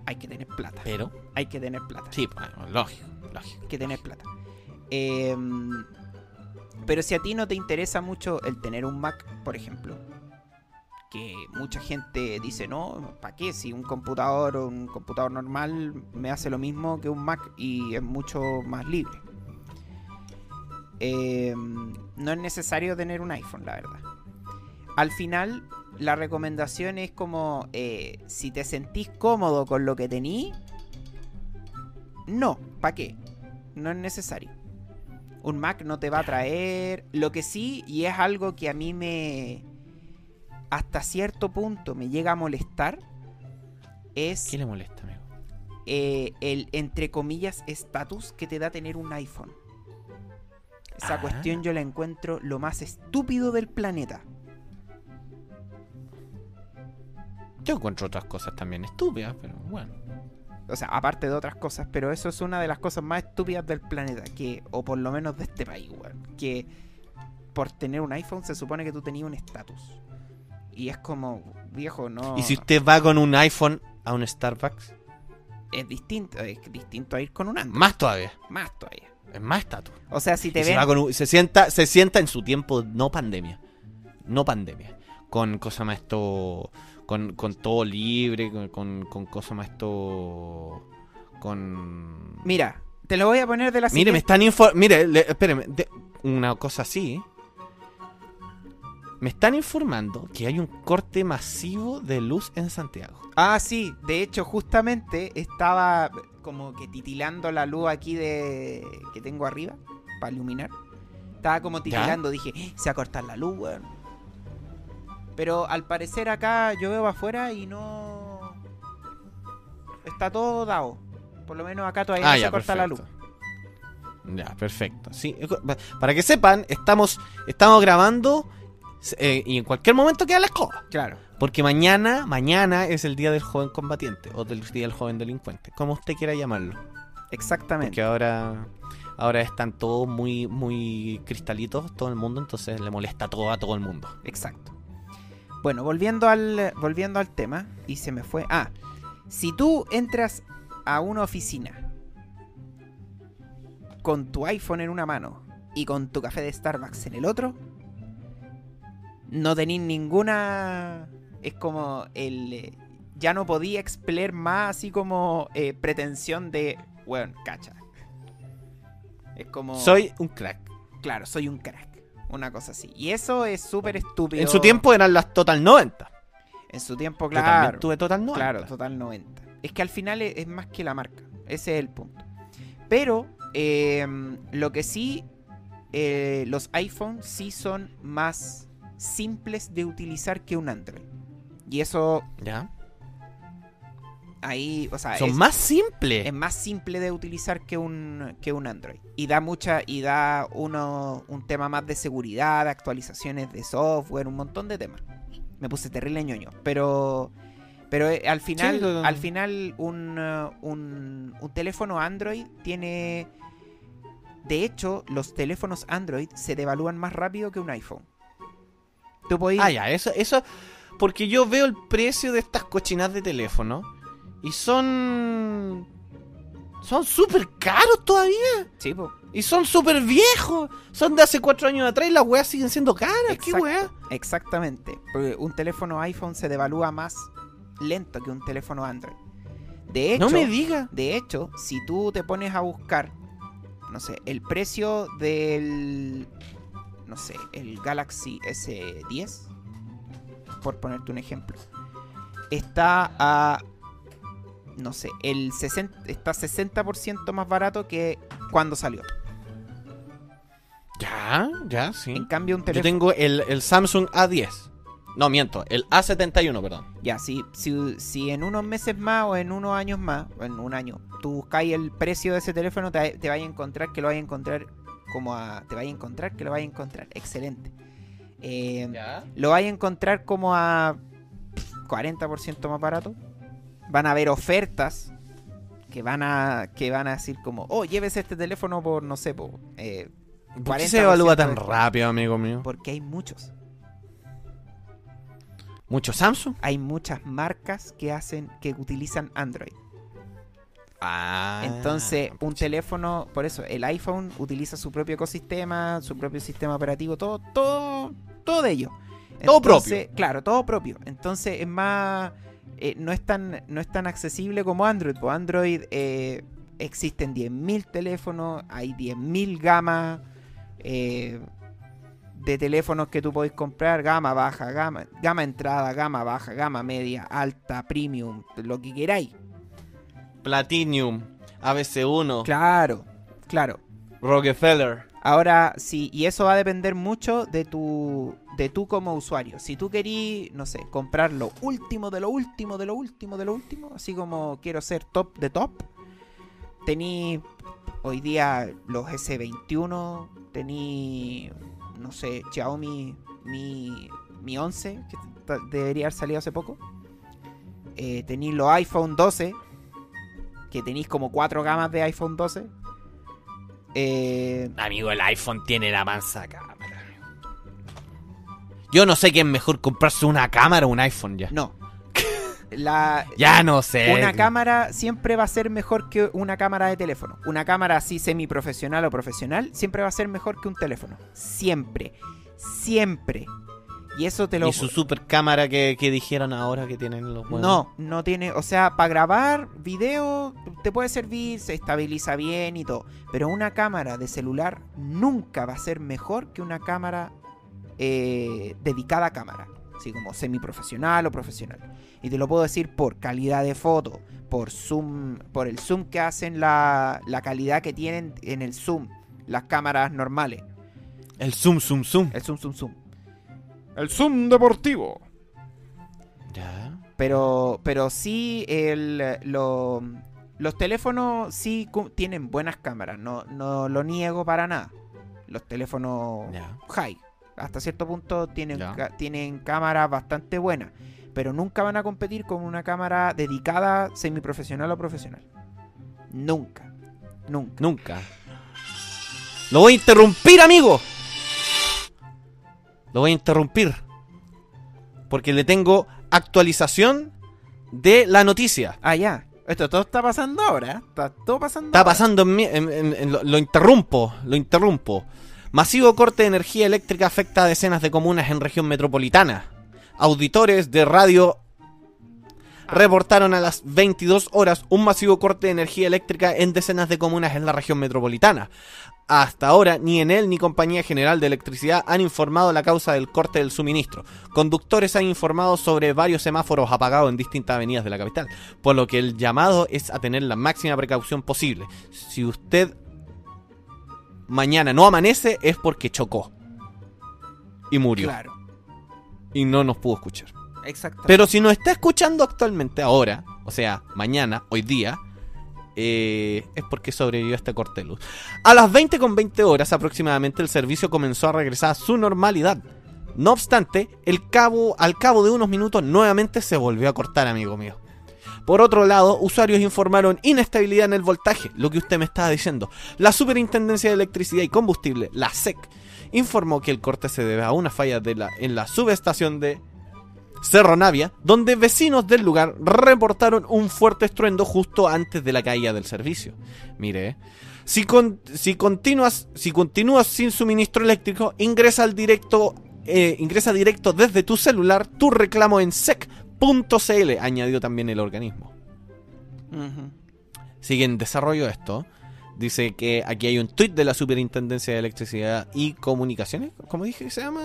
hay que tener plata. pero, Hay que tener plata. sí, pues, lógico, lógico. Hay que tener plata. Eh, pero si a ti no te interesa mucho el tener un Mac, por ejemplo, que mucha gente dice, no, ¿para qué? Si un computador o un computador normal me hace lo mismo que un Mac y es mucho más libre. Eh, no es necesario tener un iPhone, la verdad. Al final, la recomendación es como, eh, si te sentís cómodo con lo que tení, no, ¿para qué? No es necesario. Un Mac no te va a traer. Lo que sí, y es algo que a mí me. Hasta cierto punto me llega a molestar. Es ¿Qué le molesta, amigo? eh, el, entre comillas, estatus que te da tener un iPhone. Esa Ah. cuestión yo la encuentro lo más estúpido del planeta. Yo encuentro otras cosas también estúpidas, pero bueno. O sea, aparte de otras cosas, pero eso es una de las cosas más estúpidas del planeta, que, o por lo menos de este país, weón. Que por tener un iPhone se supone que tú tenías un estatus. Y es como, viejo, no. ¿Y si usted va con un iPhone a un Starbucks? Es distinto, es distinto a ir con un Android. Más todavía. Más todavía. Es más estatus. O sea, si te se, ven. va con un- se sienta, se sienta en su tiempo no pandemia. No pandemia. Con cosa más esto. Con, con todo libre, con, con, con cosa más esto. Con. Mira, te lo voy a poner de la Mire, me están informando. Mire, le- espéreme. de- una cosa así. Me están informando que hay un corte masivo de luz en Santiago. Ah, sí, de hecho, justamente estaba como que titilando la luz aquí de que tengo arriba para iluminar. Estaba como titilando, dije, "Eh, se va a cortar la luz, weón. Pero al parecer acá yo veo afuera y no. Está todo dado. Por lo menos acá todavía no se corta la luz. Ya, perfecto. Sí, eh, pa- para que sepan, estamos, estamos grabando eh, y en cualquier momento queda la escoba. Claro. Porque mañana, mañana es el día del joven combatiente o del día del joven delincuente, como usted quiera llamarlo. Exactamente. Porque ahora, ahora están todos muy, muy cristalitos, todo el mundo, entonces le molesta todo a todo el mundo. Exacto. Bueno, volviendo al, volviendo al tema, y se me fue. Ah, si tú entras a una oficina con tu iPhone en una mano y con tu café de Starbucks en el otro, no tenés ninguna. Es como el. eh, Ya no podía expeler más así como eh, pretensión de. Bueno, cacha. Es como. Soy un crack. Claro, soy un crack. Una cosa así. Y eso es súper estúpido. En su tiempo eran las Total 90. En su tiempo, claro. tuve Total 90. Claro, total 90. Es que al final es, es más que la marca. Ese es el punto. Pero eh, lo que sí, eh, los iPhones sí son más simples de utilizar que un Android. Y eso ¿Ya? ahí, o sea, Son es, más simples. es más simple de utilizar que un, que un Android. Y da mucha, y da uno, un tema más de seguridad, de actualizaciones de software, un montón de temas. Me puse terrible ñoño. Pero. Pero eh, al final, Sí, al final un, uh, un, un teléfono Android tiene... De hecho, los teléfonos Android se devalúan más rápido que un iPhone. Tú. Ah, ya, eso, eso. porque yo veo el precio de estas cochinas de teléfono y son. Son súper caros todavía. Sí, po. Y son súper viejos. Son de hace cuatro años atrás y las weas siguen siendo caras. ¿Qué wea? Exactamente. Porque un teléfono iPhone se devalúa más lento que un teléfono Android. De hecho, No me diga. de hecho, si tú te pones a buscar, no sé, el precio del, no sé, el Galaxy S10, por ponerte un ejemplo, está a, no sé, el 60, está 60% más barato que cuando salió. Ya, ya, sí. En cambio, un Yo teléfono... tengo el, el Samsung A10. No, miento, el A71, perdón. Ya, si, si, si en unos meses más o en unos años más, o en un año, tú buscáis el precio de ese teléfono, te, te vais a encontrar que lo vais a encontrar como a... Te vais a encontrar que lo vais a encontrar. Excelente. Eh, lo vais a encontrar como a 40% más barato. Van a haber ofertas que van a que van a decir como, oh, llévese este teléfono por, no sé, por, eh, ¿Por qué 40% se evalúa tan rápido, amigo mío? porque hay muchos. ¿Mucho Samsung? Hay muchas marcas que hacen, que utilizan Android. Ah. Entonces, un teléfono, por eso, el iPhone utiliza su propio ecosistema, su propio sistema operativo, todo, todo, todo de ello. Todo Entonces, Claro, todo propio. Entonces es más, eh, no es tan, no es tan accesible como Android. Pues Android eh, existen 10.000 teléfonos, hay 10.000 gamas eh, de teléfonos que tú podés comprar, gama baja, gama, gama entrada, gama baja, gama media, alta, premium, lo que queráis. Platinum, ABC1, Claro, claro. Rockefeller. Ahora, sí, y eso va a depender mucho de tu, de tú como usuario. Si tú querís, no sé, comprar lo último de lo último, de lo último, de lo último, así como quiero ser top de top, tení hoy día los S21, tení, no sé, Xiaomi Mi, Mi 11, que debería haber salido hace poco. Eh, tení los iPhone 12, que tenéis como cuatro gamas de iPhone 12. Eh, Amigo, el iPhone tiene la mansa cámara. Yo no sé qué es mejor comprarse una cámara o un iPhone ya. No. La, Ya no sé. una cámara siempre va a ser mejor que una cámara de teléfono. Una cámara así semiprofesional o profesional siempre va a ser mejor que un teléfono. Siempre. Siempre. Y eso te lo... Y su super cámara que, que dijeron ahora que tienen los buenos. No, no tiene... O sea, para grabar video te puede servir, se estabiliza bien y todo. Pero una cámara de celular nunca va a ser mejor que una cámara eh, dedicada a cámara. Así como semiprofesional o profesional. Y te lo puedo decir por calidad de foto, por zoom, por el zoom que hacen, la, la calidad que tienen en el zoom, las cámaras normales. El zoom, zoom, zoom. El zoom, zoom, zoom. El zoom deportivo. Ya. Pero, pero sí, el, lo- los teléfonos sí tienen buenas cámaras, no, no lo niego para nada. Los teléfonos Ya. high, hasta cierto punto tienen, ca- tienen cámaras bastante buenas, pero nunca van a competir con una cámara dedicada semiprofesional o profesional. Nunca, nunca. Nunca. Lo voy a interrumpir, amigo. Lo voy a interrumpir. Porque le tengo actualización de la noticia. Ah, ya. Esto todo está pasando ahora. ¿eh? Está todo pasando Está ahora. pasando en, mi- en- en- en- lo, lo interrumpo, lo interrumpo. Masivo corte de energía eléctrica afecta a decenas de comunas en región metropolitana. Auditores de radio reportaron a las 22 horas un masivo corte de energía eléctrica en decenas de comunas en la región metropolitana. Hasta ahora, ni Enel ni Compañía General de Electricidad han informado la causa del corte del suministro. Conductores han informado sobre varios semáforos apagados en distintas avenidas de la capital, por lo que el llamado es a tener la máxima precaución posible. Si usted mañana no amanece es porque chocó y murió Claro, y no nos pudo escuchar. exacto. Pero si nos está escuchando actualmente ahora, o sea, mañana, hoy día, eh, es porque sobrevivió a este corte de luz. A las 20 con 20 horas aproximadamente el servicio comenzó a regresar a su normalidad. No obstante, el cabo, al cabo de unos minutos nuevamente se volvió a cortar, amigo mío. Por otro lado, usuarios informaron inestabilidad en el voltaje, lo que usted me estaba diciendo. La Superintendencia de Electricidad y Combustible, la SEC, informó que el corte se debe a una falla en la subestación de Cerro Navia, donde vecinos del lugar reportaron un fuerte estruendo justo antes de la caída del servicio. Mire, eh. si, con- si, continúas, si continúas sin suministro eléctrico, ingresa al directo, eh, ingresa directo desde tu celular tu reclamo en sec.cl, añadió también el organismo. Ujú. Sigue en desarrollo esto. Dice que aquí hay un tweet de la Superintendencia de Electricidad y Comunicaciones. ¿Cómo dije que se llama?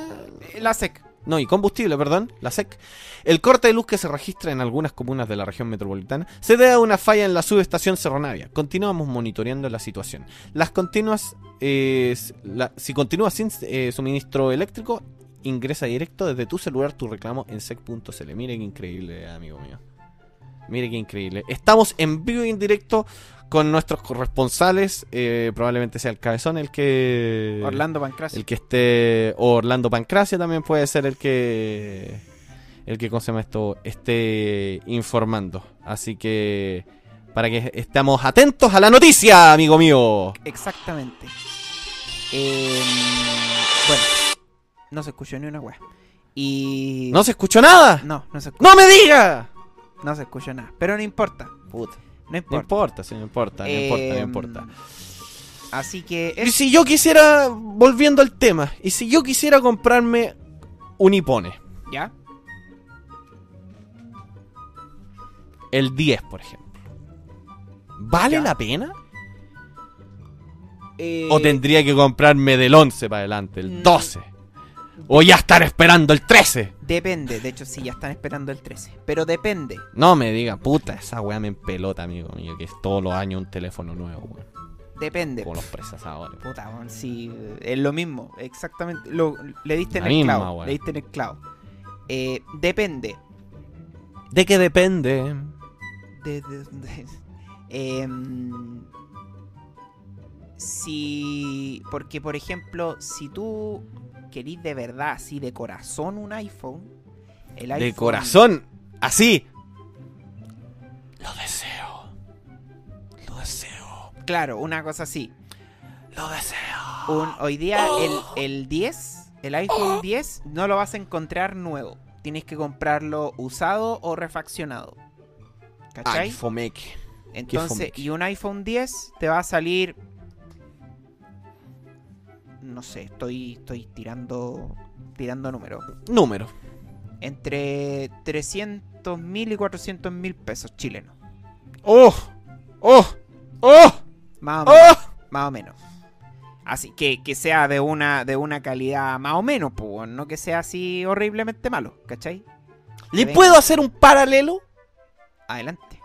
La SEC. No, y combustible, perdón, la SEC. El corte de luz que se registra en algunas comunas de la región metropolitana se debe a una falla en la subestación Cerro Navia. Continuamos monitoreando la situación. Las continuas, eh, la- si continúas sin eh, suministro eléctrico, ingresa directo desde tu celular tu reclamo en sec.cl. Mire qué increíble, amigo mío. Mire qué increíble. Estamos en vivo y en directo con nuestros corresponsales. eh, probablemente sea el cabezón el que... Orlando Pancracio. El que esté. O Orlando Pancracia también puede ser el que. El que, ¿cómo se llama esto? Esté informando. Así que. Para que estemos atentos a la noticia, amigo mío. Exactamente. Eh, bueno, no se escuchó ni una wea. Y. ¿No se escuchó nada? No, no se, escu- ¡No me diga! no se escuchó nada. Pero no importa. Puta. No No importa. importa, sí, no importa, no importa, no importa. Así que. Y si yo quisiera. Volviendo al tema. Y si yo quisiera comprarme un Ipone. ¿Ya? El 10, por ejemplo. ¿Vale Ya. la pena? Eh, ¿O tendría que comprarme del 11 para adelante, el Mm. 12? ¿O ya estar esperando el 13? Depende. De hecho, sí, ya están esperando el 13. Pero depende. No me diga, puta, esa weá me empelota, amigo mío, que es todos los años un teléfono nuevo, weón. Depende. Como los procesadores. Puta, weón, sí, es lo mismo, exactamente. Lo, le diste en el misma, clavo. weón. Le diste en el clavo. Eh, depende. ¿De qué depende? De, de- de- em, si. Porque, por ejemplo, si tú querís de verdad, así de corazón, un iPhone. El De corazón, así. Lo deseo. Lo deseo. Claro, una cosa así. Lo deseo. Un- hoy día el, el 10, el iPhone 10, no lo vas a encontrar nuevo. Tienes que comprarlo usado o refaccionado. ¿Cachai? Ay. Entonces, y un iPhone 10 te va a salir. No sé, estoy, estoy tirando tirando números. Número. Entre 300 mil y 400 mil pesos chilenos. ¡Oh! ¡Oh! ¡Oh! Más o menos. ¡Oh! Más o menos. Así que, que sea de una, de una calidad más o menos, pues, no que sea así horriblemente malo, ¿cachai? ¿Le puedo hacer un paralelo? Adelante.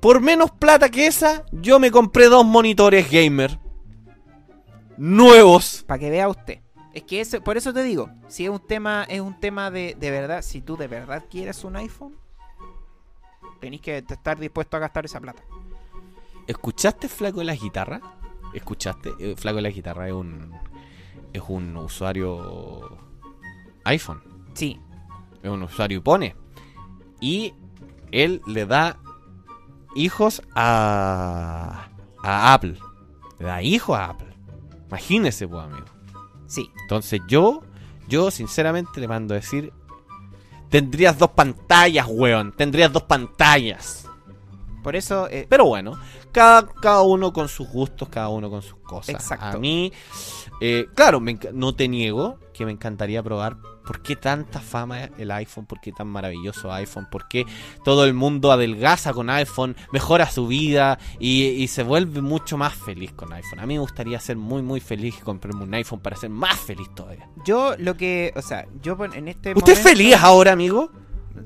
Por menos plata que esa, yo me compré dos monitores gamer. Nuevos. Para que vea usted. Es que ese, por eso te digo, si es un tema, es un tema de, de verdad, si tú de verdad quieres un iPhone, tenés que estar dispuesto a gastar esa plata. ¿Escuchaste Flaco de la Guitarra? ¿Escuchaste? Eh, Flaco de la Guitarra es un. Es un usuario. iPhone. Sí, Es un usuario Ipone. Y él le da hijos a. a Apple. Le da hijos a Apple. Imagínese, pues, amigo. sí. Entonces yo, yo sinceramente le mando a decir, tendrías dos pantallas, weón, tendrías dos pantallas. Por eso, eh, Pero bueno, cada, cada uno con sus gustos, cada uno con sus cosas. Exacto. A mí, eh, claro, me no te niego que me encantaría probar por qué tanta fama el iPhone, por qué tan maravilloso iPhone, por qué todo el mundo adelgaza con iPhone, mejora su vida y, y se vuelve mucho más feliz con iPhone. A mí me gustaría ser muy, muy feliz y comprarme un iPhone para ser más feliz todavía. yo lo que, o sea, yo en este ¿Usted es feliz ahora, amigo?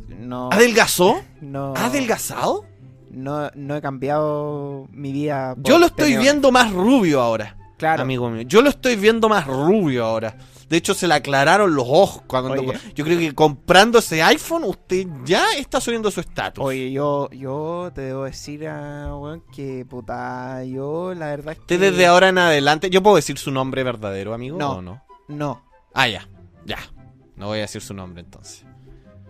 No, ¿Adelgazó? no, ¿Ha adelgazado? no, no he cambiado mi vida. Yo lo estoy tener- viendo más rubio ahora. Claro. amigo mío. Yo lo estoy viendo más rubio ahora. De hecho, se le aclararon los ojos. Cuando, Oye. yo creo que comprando ese iPhone, usted ya está subiendo su estatus. Oye, yo, yo te debo decir, ah, weón, que puta, yo la verdad es que... Usted desde ahora en adelante, ¿yo puedo decir su nombre verdadero, amigo? No. ¿O no? No, Ah, ya. Ya. No voy a decir su nombre entonces.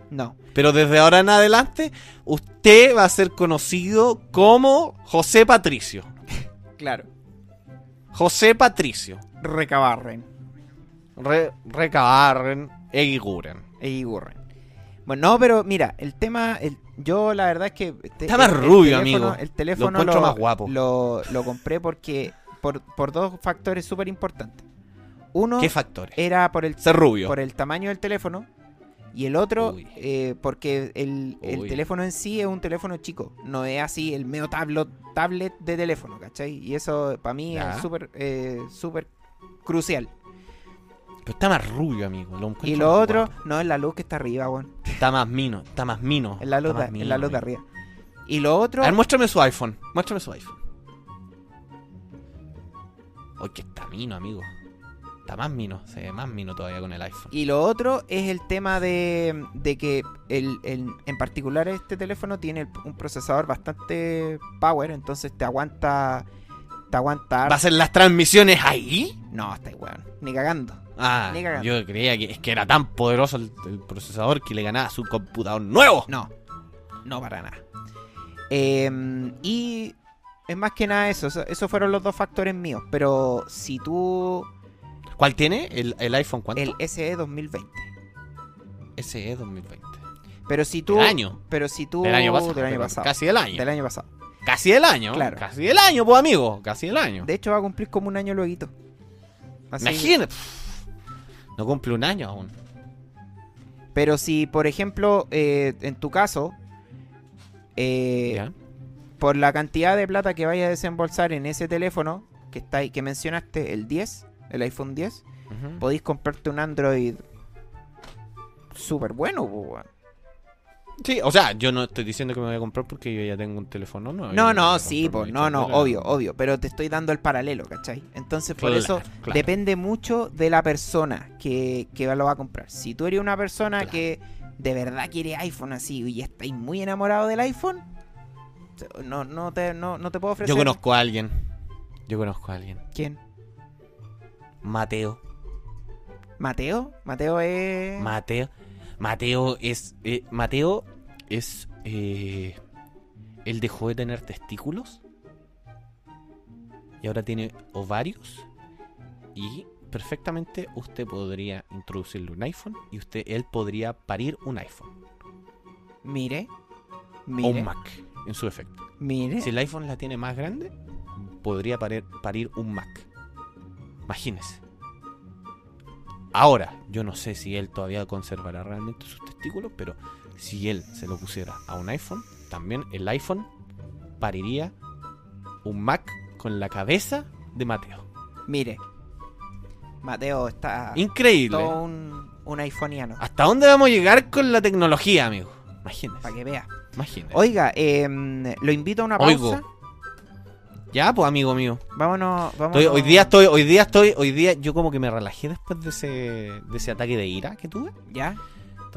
no. Pero desde ahora en adelante, usted va a ser conocido como José Patricio. Claro. José Patricio. Recabarren. Re, Recabarren, Eguiguren. E. Bueno, no, pero mira, el tema, el- yo la verdad es que... te- Está más el- el rubio, teléfono- amigo. El teléfono Lo más guapo. Lo, lo compré porque, por, por dos factores súper importantes. Uno ¿Qué factores? era por el, Ser rubio. por el tamaño del teléfono y el otro eh, porque el, el teléfono en sí es un teléfono chico, no es así el medio tablet, tablet de teléfono, ¿cachai? Y eso para mí Ya. es súper eh, súper crucial. Pero está más rubio, amigo. Lo Y lo otro, guapo. no, es la luz que está arriba, weón. Está más mino. Está más mino. Es la luz, de, es la luz de arriba. Y lo otro, A ver, muéstrame su iPhone. Muéstrame su iPhone. Oye, que está mino, amigo. Está más mino. Se ve más mino todavía con el iPhone. y lo otro es el tema de, de que el, el- en particular este teléfono tiene un procesador bastante power, entonces te aguanta te aguanta ¿Va a ser las transmisiones ahí? No, está weón, ni cagando. Ah, yo creía que es que era tan poderoso el, el procesador que le ganaba su computador nuevo. No, no para nada. Em, y es más que nada eso, eso- esos fueron los dos factores míos. Pero si tú. ¿Cuál tiene? ¿El, el iPhone cuánto? El SE 2020. SE 2020. Pero si tú. ¿Del año? Pero si tú. Del año pasado. del año pasado. Casi del año. Del año pasado. Casi del año. Claro. Casi del año, pues amigo. Casi del año. De hecho, va a cumplir como un año luego. Imagínate. No cumple un año aún. Pero si, por ejemplo, eh, en tu caso, eh, por la cantidad de plata que vayas a desembolsar en ese teléfono que está ahí, que mencionaste, el 10, el iPhone 10, Ujú. podéis comprarte un Android súper bueno. Sí, o sea, yo no estoy diciendo que me voy a comprar porque yo ya tengo un teléfono nuevo. No, no, sí, pues, no, no, obvio, obvio, pero te estoy dando el paralelo, ¿cachai? Entonces, por Claro, eso claro. depende mucho de la persona que, que lo va a comprar. Si tú eres una persona Claro. que de verdad quiere iPhone así y estáis muy enamorado del iPhone, no, no, te, no, no te puedo ofrecer. Yo conozco a alguien. Yo conozco a alguien. ¿Quién? Mateo. ¿Mateo? Mateo es. Mateo. Mateo es. eh, Mateo es. eh, él dejó de tener testículos. Y ahora tiene ovarios. Y perfectamente usted podría introducirle un iPhone. Y usted, él podría parir un iPhone. Mire. O Mire. un Mac, en su efecto. Mire. Si el iPhone la tiene más grande, podría parir, parir un Mac. Imagínese. Ahora, yo no sé si él todavía conservará realmente sus testículos, pero si él se lo pusiera a un iPhone, también el iPhone pariría un Mac con la cabeza de Mateo. Mire. Mateo está Increíble. todo un, un iPhoneano. ¿Hasta dónde vamos a llegar con la tecnología, amigo? Imagínese. Para que vea. Imagínese. Oiga, em, lo invito a una pausa. Oigo. Ya, pues, amigo mío. Vámonos, vámonos. Estoy- hoy día estoy, hoy día estoy, hoy día yo como que me relajé después de ese, de ese ataque de ira que tuve. ¿Ya?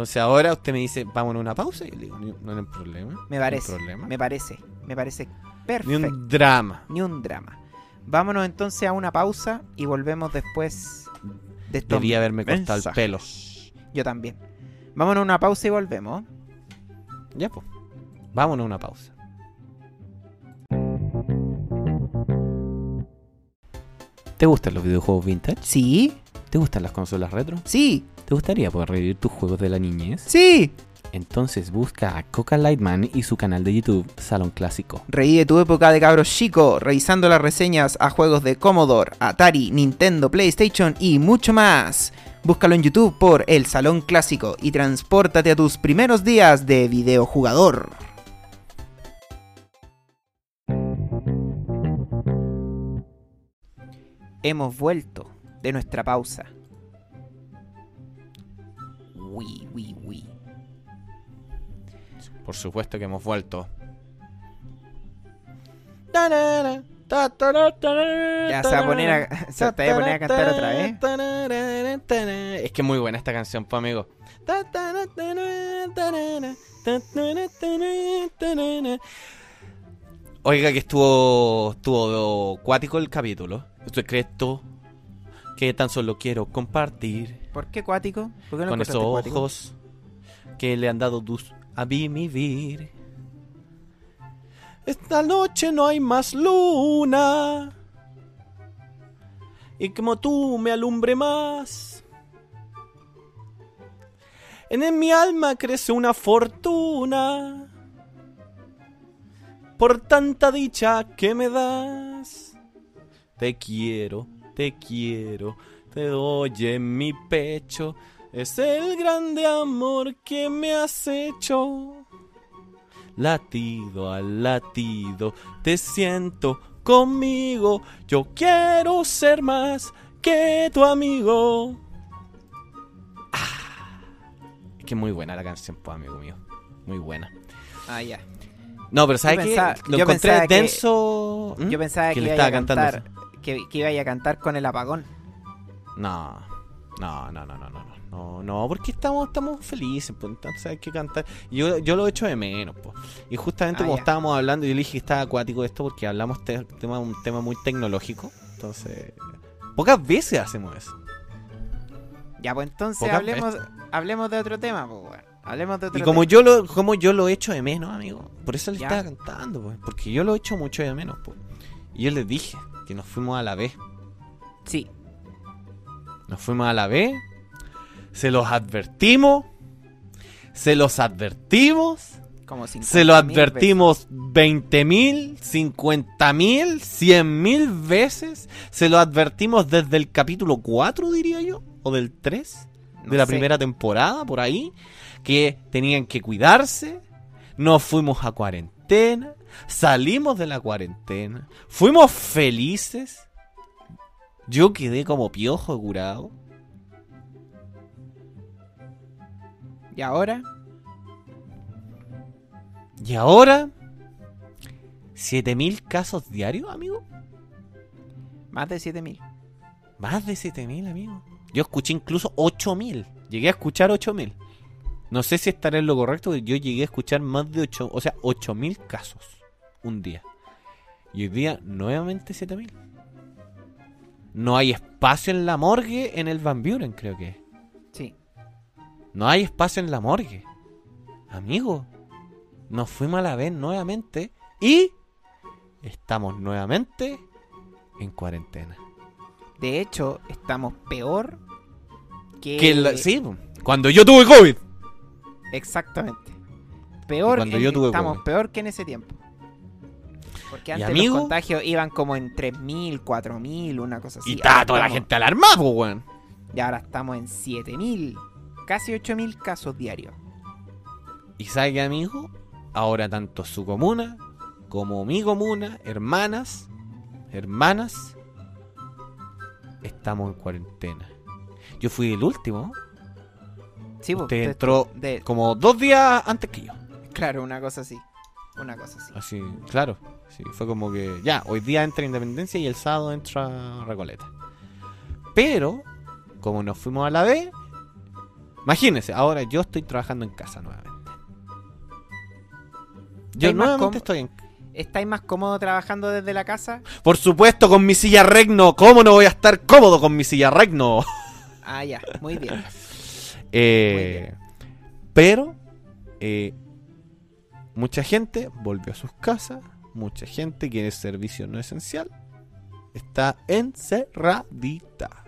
Entonces ahora usted me dice, vamos a una pausa. Y yo le digo, "Ni- no hay problema. Me no parece. problema. Me parece. Me parece Ni perfecto. un drama. Ni un drama. Vámonos entonces a una pausa y volvemos después de estos Debía haberme cortado el pelo. Yo también. Vámonos a una pausa y volvemos. Ya, pues. Vámonos a una pausa. ¿Te gustan los videojuegos vintage? Sí, ¿Te gustan las consolas retro? sí, ¿Te gustaría poder revivir tus juegos de la niñez? sí. Entonces busca a Coca Lightman y su canal de YouTube Salón Clásico. Revive tu época de cabros chico, revisando las reseñas a juegos de Commodore, Atari, Nintendo, PlayStation y mucho más. Búscalo en YouTube por El Salón Clásico y transpórtate a tus primeros días de videojugador. Hemos vuelto de nuestra pausa. Uy, uy, uy. Por supuesto que hemos vuelto. Ya se va a poner a, se te va a poner a cantar otra vez. Es que es muy buena esta canción, pues amigo. Oiga que estuvo estuvo cuático el capítulo. Secreto que tan solo quiero compartir ¿Por qué cuático? ¿Por qué no con esos cuático? ojos que le han dado luz a vivir. Esta noche no hay más luna. Y como tú me alumbre más. En mi alma crece una fortuna por tanta dicha que me das. Te quiero, te quiero, te doy en mi pecho. Es el grande amor que me has hecho. Latido al latido, te siento conmigo. Yo quiero ser más que tu amigo. Ah, es que muy buena la canción, pues, amigo mío. Muy buena. Ah, ya. No, pero ¿sabes qué? Lo yo encontré pensaba que- denso. ¿Mm? Yo pensaba que, le iba estaba a cantando. cantar, que, que iba a cantar con el apagón. No, no, no, no, no, no, no, no, porque estamos, estamos felices, pues entonces hay que cantar. Yo, yo lo echo de menos, pues. Y justamente Ah, como ya. estábamos hablando, yo le dije que estaba acuático esto porque hablamos de tema, un tema muy tecnológico. Entonces, pocas veces hacemos eso. Ya, pues entonces Pocas hablemos, hablemos de otro tema, pues. Hablemos de otro Y como tema. yo lo, como yo lo echo de menos, amigo, por eso le Ya. estaba cantando, pues, porque yo lo echo mucho de menos, pues. Y yo les dije nos fuimos a la vez. Sí, Nos fuimos a la B. Se los advertimos. Se los advertimos. como 50 Se lo advertimos 20.000, 50.000, 100.000 veces. Se lo advertimos desde el capítulo 4, diría yo. O del 3. No de la sé. primera temporada, por ahí. Que tenían que cuidarse. Nos fuimos a cuarentena. Salimos de la cuarentena. Fuimos felices. Yo quedé como piojo curado. Y ahora, Y ahora, 7000 casos diarios, amigo. más de 7000. Más de 7000, amigo. Yo escuché incluso 8000. Llegué a escuchar 8000. No sé si estaré en lo correcto, pero yo llegué a escuchar más de 8, o sea, 8000 casos un día. Y hoy día nuevamente 7000. No hay espacio en la morgue en el Van Buren, creo que. es. Sí. No hay espacio en la morgue. Amigo, nos fuimos a la vez nuevamente y estamos nuevamente en cuarentena. De hecho, estamos peor que... Que la- sí, cuando yo tuve COVID. Exactamente. Peor cuando en- yo tuve estamos COVID. peor que en ese tiempo. Porque antes amigo- los contagios iban como en 3000, 4000, una cosa así. y estaba toda la gente alarmada, weón. Y ahora estamos en 7000, casi 8000 casos diarios. Y sabe qué, amigo, ahora tanto su comuna como mi comuna, hermanas, hermanas, estamos en cuarentena. Yo fui el último, Sí, Usted usted entró de- como dos días antes que yo. Claro, una cosa así. Una cosa así. Así, claro. Sí, fue como que ya, hoy día entra Independencia y el sábado entra Recoleta. Pero, como nos fuimos a la B, imagínense, ahora yo estoy trabajando en casa nuevamente. Yo ¿Estáis más nuevamente estoy en ¿Estáis más cómodo trabajando desde la casa? Por supuesto, con mi silla Regno. ¿Cómo no voy a estar cómodo con mi silla Regno? Ah, ya, muy bien. Eh, pero eh, mucha gente volvió a sus casas, mucha gente que es servicio no esencial está encerradita.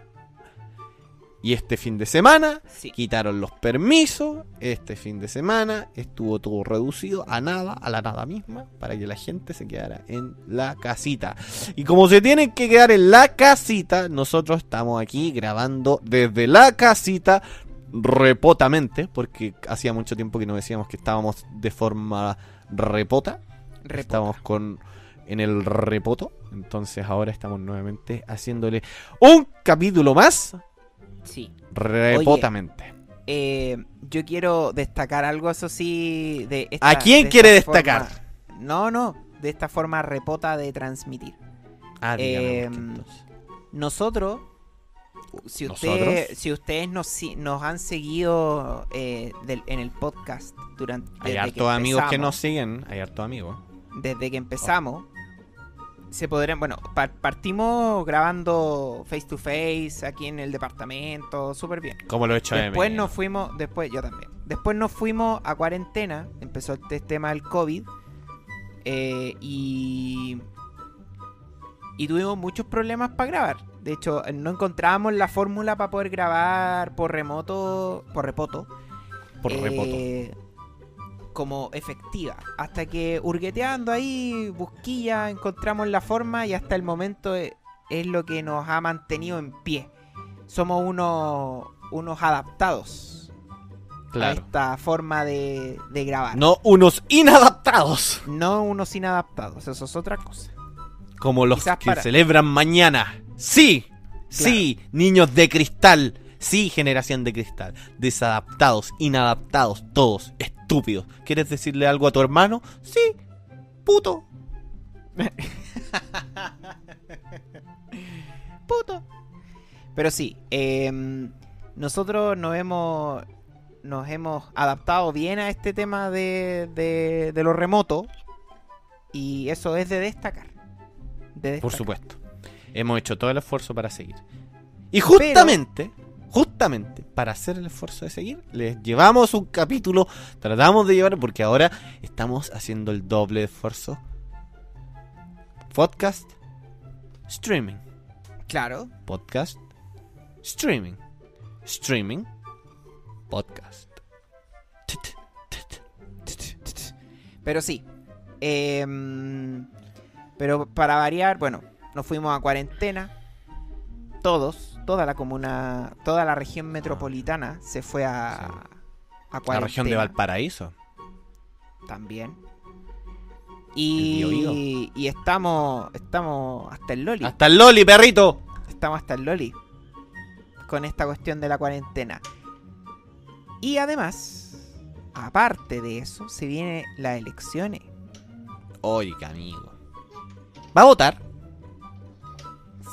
Y este fin de semana Sí. quitaron los permisos, este fin de semana estuvo todo reducido a nada, a la nada misma, para que la gente se quedara en la casita. Y como se tienen que quedar en la casita, nosotros estamos aquí grabando desde la casita repotamente, porque hacía mucho tiempo que no decíamos que estábamos de forma repota. Repota. Estamos con en el repoto. Entonces ahora estamos nuevamente haciéndole un capítulo más Sí. repotamente. Eh, yo quiero destacar algo, eso sí, de esta- ¿A quién de quiere esta destacar? forma- No, no, de esta forma repota de transmitir. Ah, Eh. Nosotros, si, usted, si ustedes nos, si- nos han seguido eh, del- en el podcast durante Hay hartos amigos que nos siguen. Hay hartos amigos. desde que empezamos, se podrían, bueno, par- partimos grabando face to face aquí en el departamento, súper bien. Como lo he hecho de Después nos fuimos, después yo también. Después nos fuimos a cuarentena, empezó este tema del COVID eh, y y tuvimos muchos problemas para grabar. De hecho, no encontrábamos la fórmula para poder grabar por remoto, por repoto. por remoto. eh, como efectiva. Hasta que hurgueteando ahí, busquilla, encontramos la forma y hasta el momento e- es, lo que nos ha mantenido en pie. Somos unos, unos adaptados a esta forma de, de grabar. No unos inadaptados. No unos inadaptados, eso es otra cosa. Como los Quizás que para- celebran mañana. Sí, sí, niños de cristal. Sí, generación de cristal. Desadaptados, inadaptados, todos, estúpidos. ¿Quieres decirle algo a tu hermano? Sí, puto. Puto. Pero sí, em, nosotros nos hemos, nos hemos adaptado bien a este tema de, de, de lo remoto. Y eso es de destacar. De Por supuesto. Hemos hecho todo el esfuerzo para seguir. Y justamente, justamente, para hacer el esfuerzo de seguir, les llevamos un capítulo, tratamos de llevar, porque ahora estamos haciendo el doble de esfuerzo. Podcast, streaming. Claro. Podcast, streaming. Streaming, podcast. Pero sí. em, pero para variar, bueno, nos fuimos a cuarentena. Todos, toda la comuna, toda la región metropolitana se fue a, a La cuarentena. región de Valparaíso. También. Y, y estamos, estamos hasta el Loli. Hasta el Loli, perrito. Estamos hasta el Loli. Con esta cuestión de la cuarentena. Y además, aparte de eso, se vienen las elecciones. Oiga, amigo. ¿Va a votar?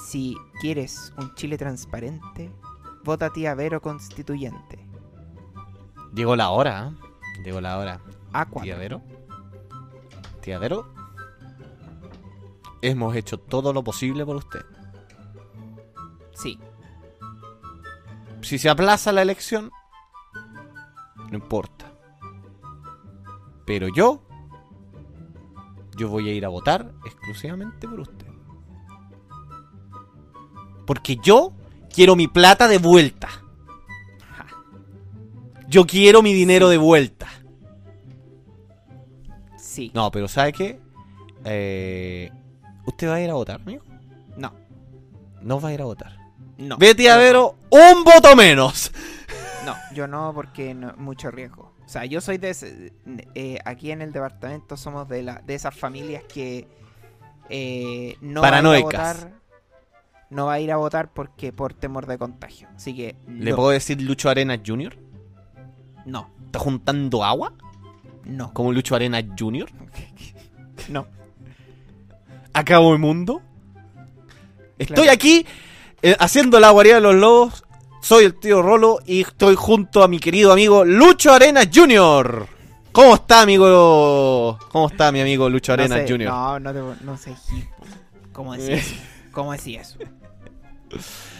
Si quieres un Chile transparente, vota a tía Vero Constituyente. Llegó la hora, ¿eh? Llegó la hora. A4. Tía Vero. Tía Vero. Hemos hecho todo lo posible por usted. Sí. Si se aplaza la elección, no importa. Pero yo, yo voy a ir a votar exclusivamente por usted. Porque yo quiero mi plata de vuelta. Yo quiero mi dinero de vuelta. Sí. No, pero ¿sabe qué? Eh, ¿Usted va a ir a votar, amigo? No. No va a ir a votar. No. Betty. Avero, un voto menos. No, yo no porque no, mucho riesgo. O sea, yo soy de ese- eh, aquí en el departamento somos de la de esas familias que eh, no Paranoicas. va a ir a votar, no va a ir a votar porque por temor de contagio. Así que ¿Le no, puedo decir Lucho Arenas Jr.? no, ¿Está juntando agua? no, Como Lucho Arenas Jr. no. ¿Acabo el mundo? Estoy Claro. aquí eh, haciendo la guarida de los lobos. Soy el tío Rolo y estoy junto a mi querido amigo Lucho Arenas Jr. ¿Cómo está, amigo? ¿Cómo está mi amigo Lucho No Arenas sé, Jr.? No, no, te, no sé. ¿Cómo decís eso? ¿Cómo decís eso?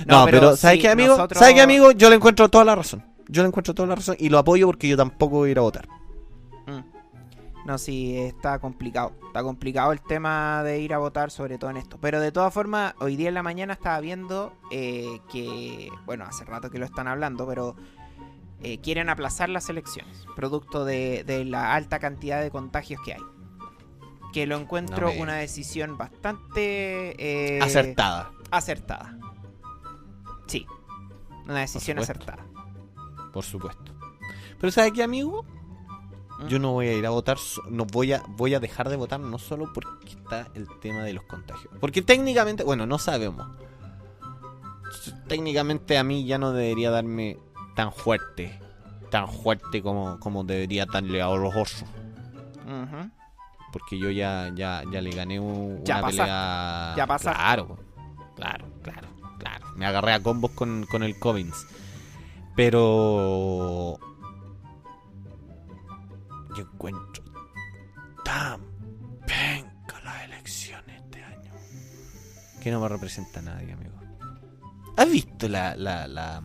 No, pero, ¿sabes sí, qué, amigo? nosotros- ¿Sabes qué, amigo? Yo le encuentro toda la razón. Yo le encuentro toda la razón y lo apoyo porque yo tampoco voy a ir a votar. No, sí, está complicado. Está complicado el tema de ir a votar, sobre todo en esto. Pero de todas formas, hoy día en la mañana estaba viendo eh, que, bueno, hace rato que lo están hablando, pero eh, quieren aplazar las elecciones, producto de, de la alta cantidad de contagios que hay. Que lo encuentro No me una decisión bastante eh, Acertada, acertada. Sí, una decisión acertada. por supuesto. Pero ¿sabes qué, amigo? Yo no voy a ir a votar, no voy a, voy a dejar de votar no solo porque está el tema de los contagios. Porque técnicamente, bueno, no sabemos. Técnicamente a mí ya no debería darme tan fuerte, tan fuerte como, como debería darle a los osos. Porque yo ya, ya, ya le gané un- Ya una pasaste, pelea. ya pasaste. Claro, claro, claro, claro. Me agarré a combos con, con el Covins. Pero. Yo encuentro tan penca las elecciones este año. Que no me representa a nadie, amigo. ¿Has visto la. la. la.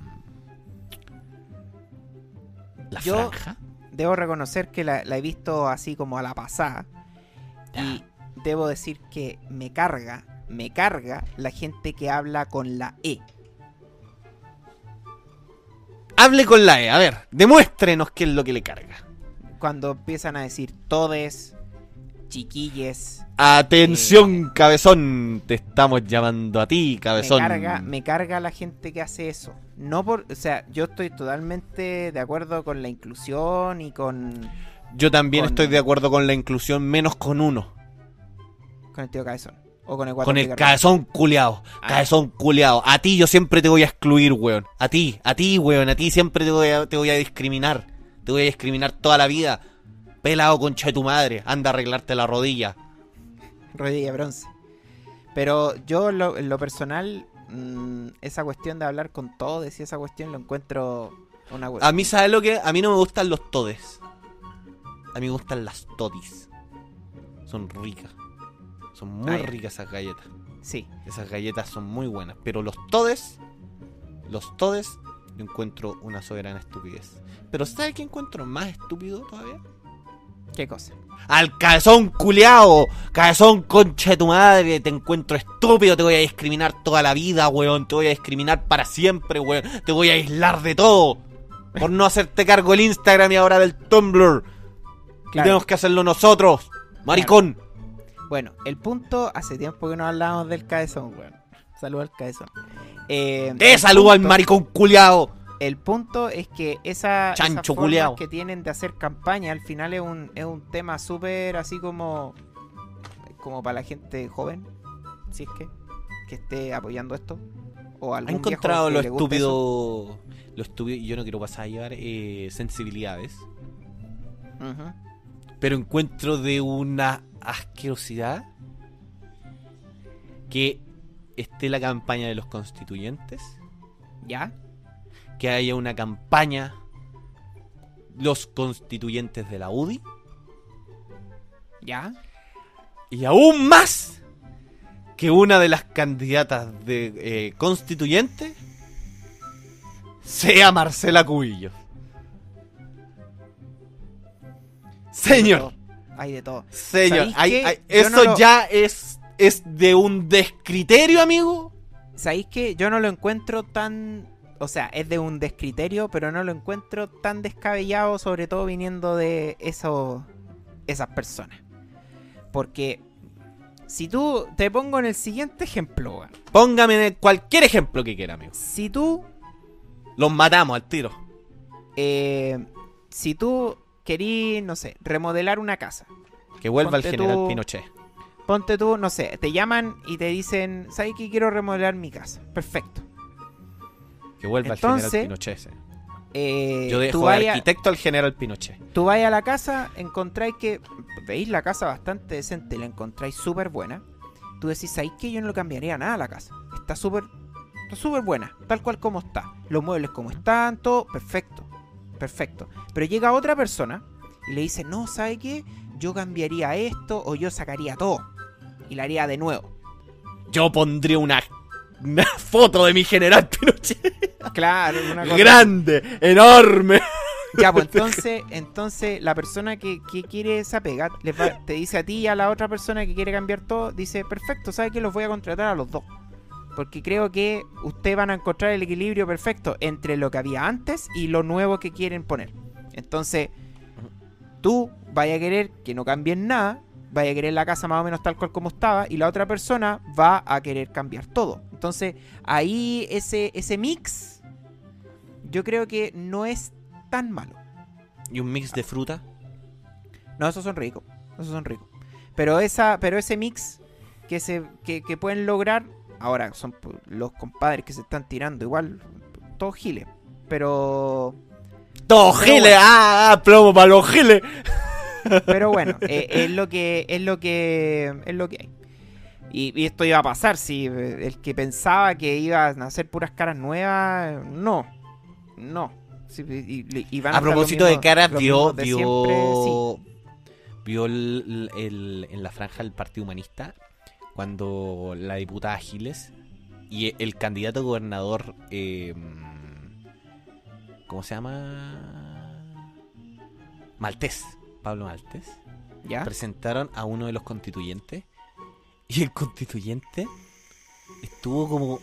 la Yo- franja? Debo reconocer que la, la he visto así como a la pasada. Y debo decir que me carga, me carga la gente que habla con la E. Hable con la E, a ver, demuéstrenos qué es lo que le carga. Cuando empiezan a decir todes, chiquilles, Atención, cabezón, te estamos llamando a ti, me cabezón. carga, me carga la gente que hace eso. No por, o sea, yo estoy totalmente de acuerdo con la inclusión y con, Yo también con- estoy de acuerdo con la inclusión, menos con uno. con el tío cabezón. O con el Con el cabezón culeado. Ah. Cabezón culeado. A ti yo siempre te voy a excluir, weón. A ti, a ti, weón. A ti siempre te voy a, te voy a discriminar. Te voy a discriminar toda la vida. Pelado concha de tu madre. Anda a arreglarte la rodilla. rodilla bronce. Pero yo en lo, en lo personal, mm, esa cuestión de hablar con todos y esa cuestión lo encuentro una A mí, ¿sabes lo que? A mí no me gustan los todes. A mí me gustan las todis. Son ricas. Son muy ricas esas galletas. Sí, Esas galletas son muy buenas. Pero los todes, los todes, yo encuentro una soberana estupidez. Pero ¿sabes qué encuentro más estúpido todavía? qué cosa. Al cabezón culeado, cabezón concha de tu madre, te encuentro estúpido, te voy a discriminar toda la vida, weón, te voy a discriminar para siempre, weón, te voy a aislar de todo. Por no hacerte cargo el Instagram y ahora del Tumblr. Y tenemos que hacerlo nosotros, maricón. Bueno, el punto, hace tiempo que no hablábamos del cabezón, weón. Saludo al cabezón. Eh, ¡Eh, el saludo al maricón culeado! El punto es que esa, Chancho esas formas culiao. que tienen de hacer campaña al final es un, es un tema súper así como como para la gente joven, si es que que esté apoyando esto o ¿Ha algún encontrado viejo lo estúpido? Lo estúpido, yo no quiero pasar a llevar eh, sensibilidades, pero encuentro de una asquerosidad que esté la campaña de los constituyentes, ¿Ya? que haya una campaña los constituyentes de la UDI ¿Ya? y aún más que una de las candidatas de eh, constituyente sea Marcela Cubillos. Señor, Hay de todo. señor, ¿Sabéis hay- eso no lo- ya es, es de un descriterio, amigo. ¿Sabéis que yo no lo encuentro tan... O sea, es de un descriterio, pero no lo encuentro tan descabellado, sobre todo viniendo de eso, esas personas. Porque si tú te pongo en el siguiente ejemplo, weón. Póngame cualquier ejemplo que quiera, amigo. Si tú, Los matamos al tiro. eh, si tú querís, no sé, remodelar una casa, Que vuelva el general tú- Pinochet. Ponte tú, no sé, te llaman y te dicen, ¿sabes que quiero remodelar mi casa? Perfecto. Que vuelva Entonces, el general Pinochet. ese. Eh, Yo dejo de arquitecto al general Pinochet. Tú vais a la casa, encontráis que. Veis la casa bastante decente, la encontráis súper buena. Tú decís, ahí que yo no le cambiaría nada a la casa. Está súper. Está súper buena, tal cual como está. Los muebles como están, todo perfecto. Perfecto. Pero llega otra persona y le dice, no, ¿sabe qué? Yo cambiaría esto o yo sacaría todo. Y la haría de nuevo. Yo pondría una, una foto de mi general Pinochet. Claro, una cosa Grande, enorme. Ya, pues entonces, entonces la persona que, que quiere esa pega les va- te dice a ti y a la otra persona que quiere cambiar todo, dice, perfecto, ¿sabe que los voy a contratar a los dos? Porque creo que ustedes van a encontrar el equilibrio perfecto entre lo que había antes y lo nuevo que quieren poner. Entonces, tú vaya a querer que no cambien nada, vaya a querer la casa más o menos tal cual como estaba, y la otra persona va a querer cambiar todo. Entonces, ahí ese, ese mix, yo creo que no es tan malo. Y un mix de fruta. No, esos son ricos. Esos son ricos. Pero esa, pero ese mix que se, que, que pueden lograr. Ahora son los compadres que se están tirando. Igual. Todos giles. Pero. Todo Pero giles, bueno. ah, ah, plomo para los giles. Pero bueno, eh, es lo que. Es lo que. Es lo que hay. Y, y esto iba a pasar. Si eh, el que pensaba que iban a hacer puras caras nuevas. No. No. Sí, y- y- y van A propósito de caras, vio, siempre, sí. vio, vio el- el- en la franja del Partido Humanista cuando la diputada Giles y el candidato gobernador, eh, ¿cómo se llama? Maltés, Pablo Maltés, ¿Ya? presentaron a uno de los constituyentes y el constituyente estuvo como,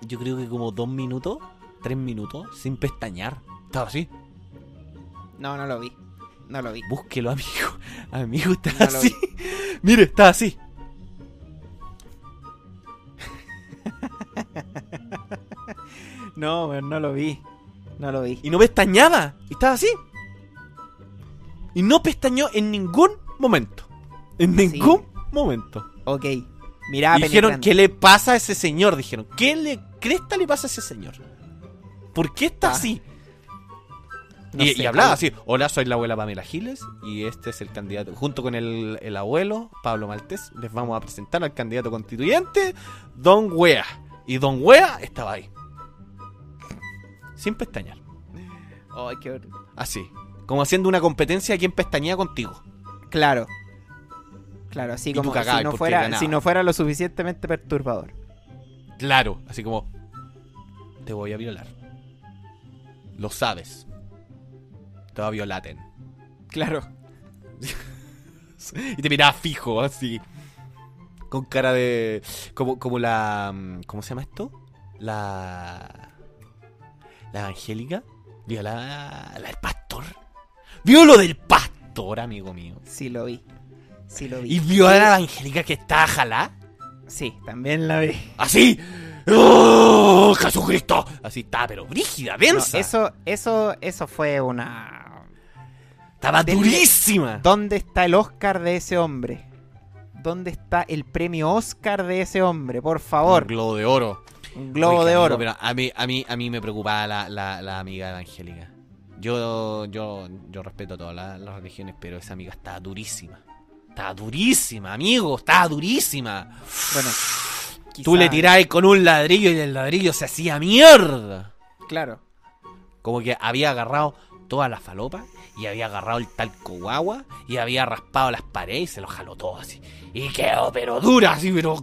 yo creo que como dos minutos tres minutos sin pestañear. Estaba así. No, no lo vi. No lo vi. Búsquelo, amigo. Amigo, está No así. Mire, está así. No, no lo vi. No lo vi. Y no pestañaba. Y estaba así. Y no pestañó en ningún momento. En Sí. ningún momento. Ok. Mirá, dijeron. ¿qué le pasa a ese señor? Dijeron, ¿qué le cresta le pasa a ese señor? ¿Por qué está Ah, así? No y, sé, y hablaba así, hola, soy la abuela Pamela Giles y este es el candidato, junto con el, el abuelo Pablo Maltés, les vamos a presentar al candidato constituyente, Don Wea. Y Don Wea estaba ahí. Sin pestañear. Ay, qué Así. Como haciendo una competencia a quien pestañea contigo. Claro. Claro, así Y como si no, fuera, si no fuera lo suficientemente perturbador. Claro, así como, te voy a violar. Lo sabes. Te va a violaten. Claro. Y te miraba fijo, así. Con cara de. Como, como la. ¿Cómo se llama esto? La. La evangélica. Vio la. La del pastor. Vio lo del pastor, amigo mío. Sí lo vi. Sí lo vi. Y vio a la evangélica que está jalá. Sí, también la vi. Así. ¡Oh, Jesucristo! Así está, pero brígida, No, densa. eso, eso, eso fue una. Estaba durísima. ¿Dónde está el Oscar de ese hombre? ¿Dónde está el premio Oscar de ese hombre? Por Un favor. globo de oro. Un globo Oiga, de amigo, oro. pero a mí, a mí, a mí me preocupaba la, la, la amiga evangélica. Yo, yo, yo respeto todas las, las religiones, pero esa amiga estaba durísima. Estaba durísima, amigo, estaba durísima. Bueno, Tú le tirabas con un ladrillo y el ladrillo se hacía mierda. Claro. Como que había agarrado toda la falopa y había agarrado el talco guagua y había raspado las paredes y se lo jaló todo así. Y quedó pero dura, así, pero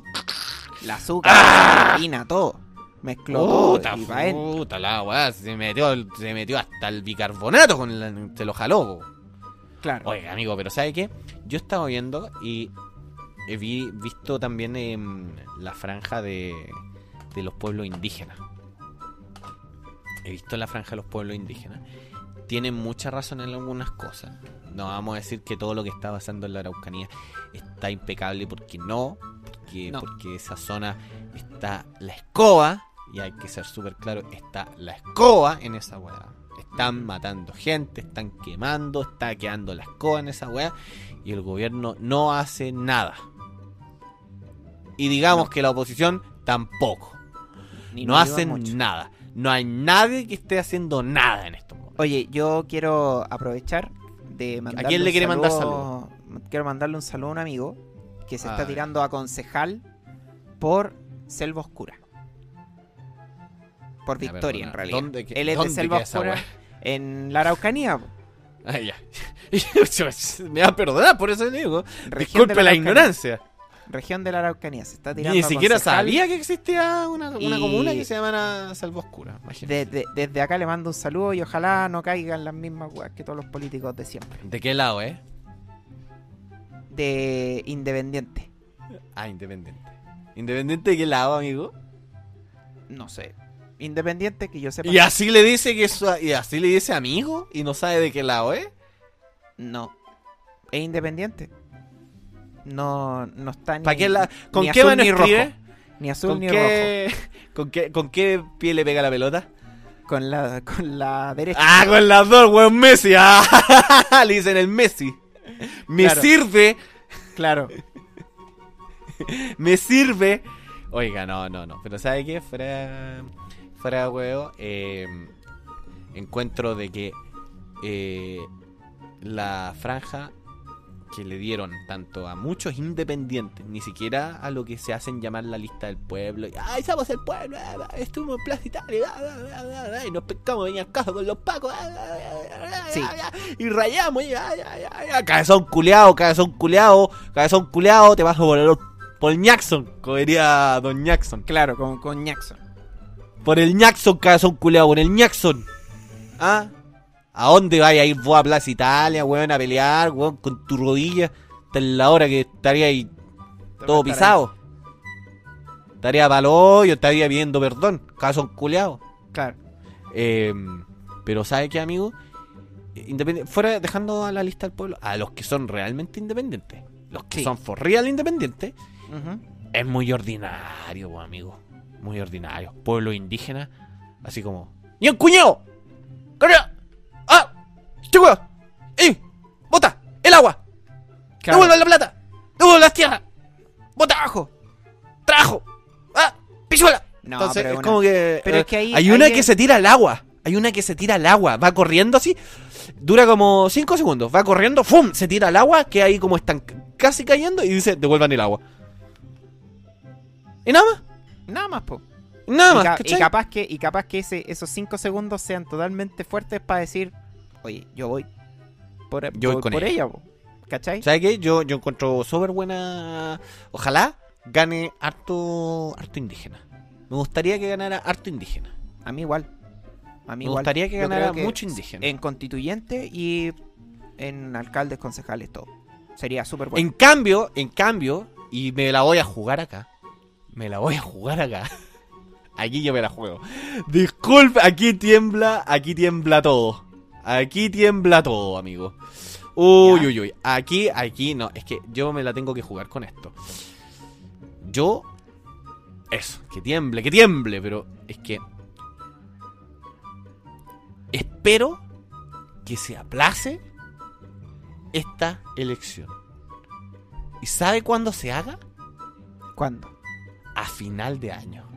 El azúcar, la harina, todo. Mezcló todo. Puta, y puta la weá, se metió, se metió hasta el bicarbonato con la, se lo jaló. po. Claro. Oiga, amigo, pero ¿sabe qué? Yo estaba viendo y he vi- visto también em, la franja de, de los pueblos indígenas. He visto la franja de los pueblos indígenas. Tienen mucha razón en algunas cosas. No vamos a decir que todo lo que está pasando en la Araucanía está impecable porque no. Porque, No. porque esa zona está la escoba. Y hay que ser súper claro, está la escoba en esa weá. Están matando gente, están quemando, está quedando la escoba en esa weá. Y el gobierno no hace nada. Y digamos que la oposición tampoco. Ni no hacen mucho. nada. No hay nadie que esté haciendo nada en estos momentos. Oye, yo quiero aprovechar de mandarle quién le quiere mandar Quiero mandarle un saludo a un amigo que se está Ay. tirando a concejal por Selva Oscura. Por Victoria, en realidad. ¿dónde Él es de Selva Oscura en la Araucanía. Ah, ya. Me va a perdonar, por eso digo. Región Disculpe la, ignorancia. Región de la Araucanía. Se está tirando Ni siquiera sabía que existía una, una comuna que se llama Salvo Oscura. imagínate. De- de- desde acá le mando un saludo y ojalá no caigan las mismas weas que todos los políticos de siempre. ¿De qué lado, eh? De Independiente. Ah, independiente. ¿Independiente de qué lado, amigo? No sé. Independiente que yo sepa. Y así le dice que eso, y así le dice amigo y no sabe de qué lado, ¿eh? No. Es independiente. No, no está ni. ¿Para qué la, ¿Con ni qué azul mano ni escribe? rojo. Ni azul ¿Con ni qué, ¿Con qué, ¿Con qué pie le pega la pelota? rojo. Con la, con la derecha. Ah, con las dos, weón, Messi. Ah, le dicen el Messi. Me Claro. sirve, Claro. me sirve. Oiga, no, no, no. Pero ¿sabe qué? Fuera, fuera de huevo, eh, encuentro de que eh, la franja que le dieron tanto a muchos independientes, ni siquiera a lo que se hacen llamar la lista del pueblo. y, ¡Ay, somos el pueblo! ah, ah, Estuvimos en Plaza Italia ah, ah, ah, ah, y nos pescamos en el caso con los pacos ah, ah, ah, ah, Sí. ah, ah, y rayamos. Y, ah, ah, ah, ah, cabezón culeado, cabezón culeado, cabezón culeado, te vas a volar por el Jackson, como diría Don Jackson. Claro, con, con Jackson. Por el Jackson, cabezón culeado, por el Jackson. ¿Ah? ¿A dónde vaya a ir vos a Plaza Italia, weón, a pelear, weón, con tu rodilla? Hasta en la hora que estaría ahí todo pisado. Estaría palo yo estaría pidiendo perdón, cabezón culeado. Claro. Eh, pero ¿sabe qué, amigo? Independe- fuera dejando a la lista del pueblo, a los que son realmente independientes, los que Sí. son for real independientes, es muy ordinario, amigo. Muy ordinario. Pueblo indígena, así como. ¡Ni un cuñado! ¡Cara! ¡Ah! ¡Chico! ¡Eh! ¡Bota! ¡El agua! Claro. ¡Devuelvan la plata! ¡Devuelvan las tierras! ¡Bota abajo! ¡Trabajo! ¡Ah! ¡Pichuela! No, Entonces pero es una- como que. pero eh, es que ahí- hay una que se tira al agua. Hay una que se tira al agua. Va corriendo así. Dura como 5 segundos. Va corriendo. ¡Fum! Se tira al agua. Que ahí como están casi cayendo. Y dice: devuelvan el agua. ¿Y nada más? Nada más, po. Nada y, más. y ¿cachai? capaz que, y capaz que ese, esos cinco segundos sean totalmente fuertes para decir, oye, yo voy por, Yo voy con por ella. ella, po. ¿cachai? ¿Sabes qué? Yo, yo encuentro súper buena. Ojalá gane harto, harto indígena. Me gustaría que ganara harto indígena. A mí igual. A mí Me igual. gustaría que Yo ganara que mucho indígena. En constituyente y en alcaldes, concejales, todo. Sería súper bueno. En cambio, en cambio, y me la voy a jugar acá. Me la voy a jugar acá. Aquí yo me la juego. Disculpe, aquí tiembla, aquí tiembla todo. Aquí tiembla todo, amigo. Uy, uy, uy. Aquí, aquí, no. Es que yo me la tengo que jugar con esto. Yo. Eso, que tiemble, que tiemble, pero es que. Espero que se aplace esta elección. ¿Y sabe cuándo se haga? ¿Cuándo? A final de año.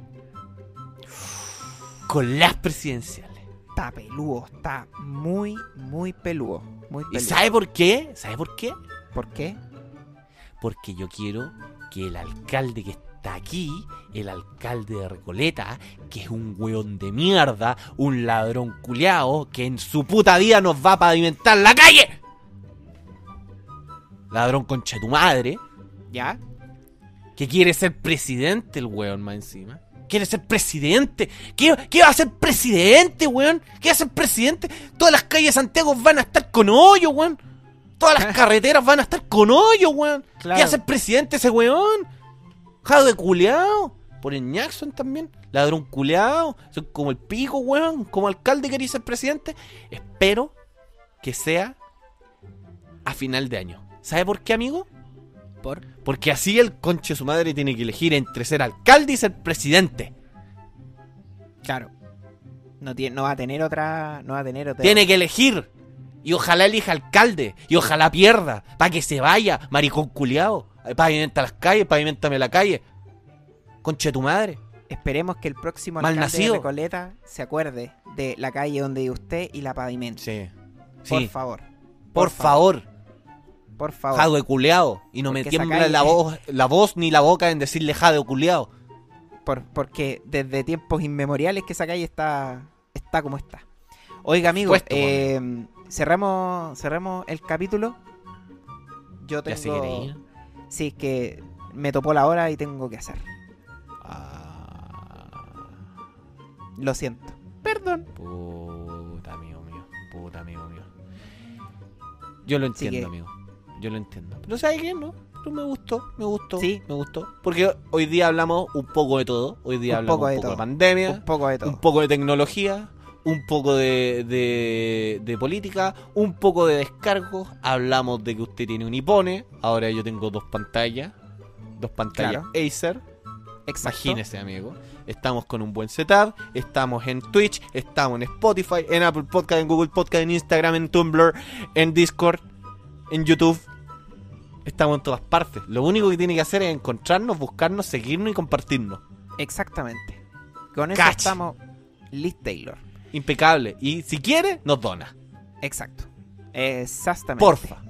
Con las presidenciales. Está peludo, está muy, muy peludo. Muy ¿Y sabe por qué? ¿Sabe por qué? por qué? Porque yo quiero que el alcalde que está aquí, el alcalde de Recoleta, que es un weón de mierda, un ladrón culeado, que en su puta vida nos va a pavimentar la calle. Ladrón concha de tu madre, ¿Ya? Que quiere ser presidente el weón más encima. Quiere ser presidente. ¿Qué, qué va a ser presidente, weón? ¿Qué va a ser presidente? Todas las calles de Santiago van a estar con hoyo, weón. Todas las carreteras van a estar con hoyo, weón. Claro. ¿Qué va a ser presidente ese weón? Jado de culeado. Por el Jackson también. Ladrón culeado. Son como el pico, weón. Como alcalde quería ser presidente. Espero que sea a final de año. ¿Sabe por qué, amigo? ¿Por? Porque así el conche su madre tiene que elegir entre ser alcalde y ser presidente. Claro. No, tiene, no va a tener otra. No va a tener otra. Tiene que elegir. Y ojalá elija alcalde. Y ojalá pierda. Para que se vaya. Maricón culiao. Pavimenta las calles, pavimentame la calle. Conche tu madre. Esperemos que el próximo alcalde Malnacido. de Recoleta se acuerde de la calle donde vive usted y la pavimente. Sí. Por Sí. favor. Por favor. Por favor. Jado de culeado. Y no me Porque esa tiembla la voz, la voz ni la boca en decirle jado de culeado. Por- porque desde tiempos inmemoriales que esa calle está, está como está. Oiga, amigo, Puesto, eh, cerramos, cerramos el capítulo. Yo Ya se tengo. ir. Sí, es que me topó la hora y tengo que hacer. Ah, Lo siento. Perdón. puta amigo mío. Puta amigo mío. Yo lo entiendo, amigo. Yo lo entiendo. Pero ¿sabes qué? No. Pero me gustó, me gustó. Sí. Me gustó. Porque hoy día hablamos un poco de todo. Hoy día Un hablamos poco de un poco de pandemia. Un poco de todo. un poco de tecnología, un poco de, de, de política, un poco de descargos. Hablamos de que usted tiene un iPhone. Ahora yo tengo dos pantallas. Dos pantallas Claro. Acer. Exacto. Imagínese, amigo. Estamos con un buen setup. Estamos en Twitch. Estamos en Spotify. En Apple Podcast. En Google Podcast. En Instagram. En Tumblr. En Discord. En YouTube. Estamos en todas partes. Lo único que tiene que hacer es encontrarnos, buscarnos, seguirnos y compartirnos. Exactamente. Con eso estamos Liz Taylor. Impecable. Y si quiere, nos dona. Exacto. Exactamente. Porfa.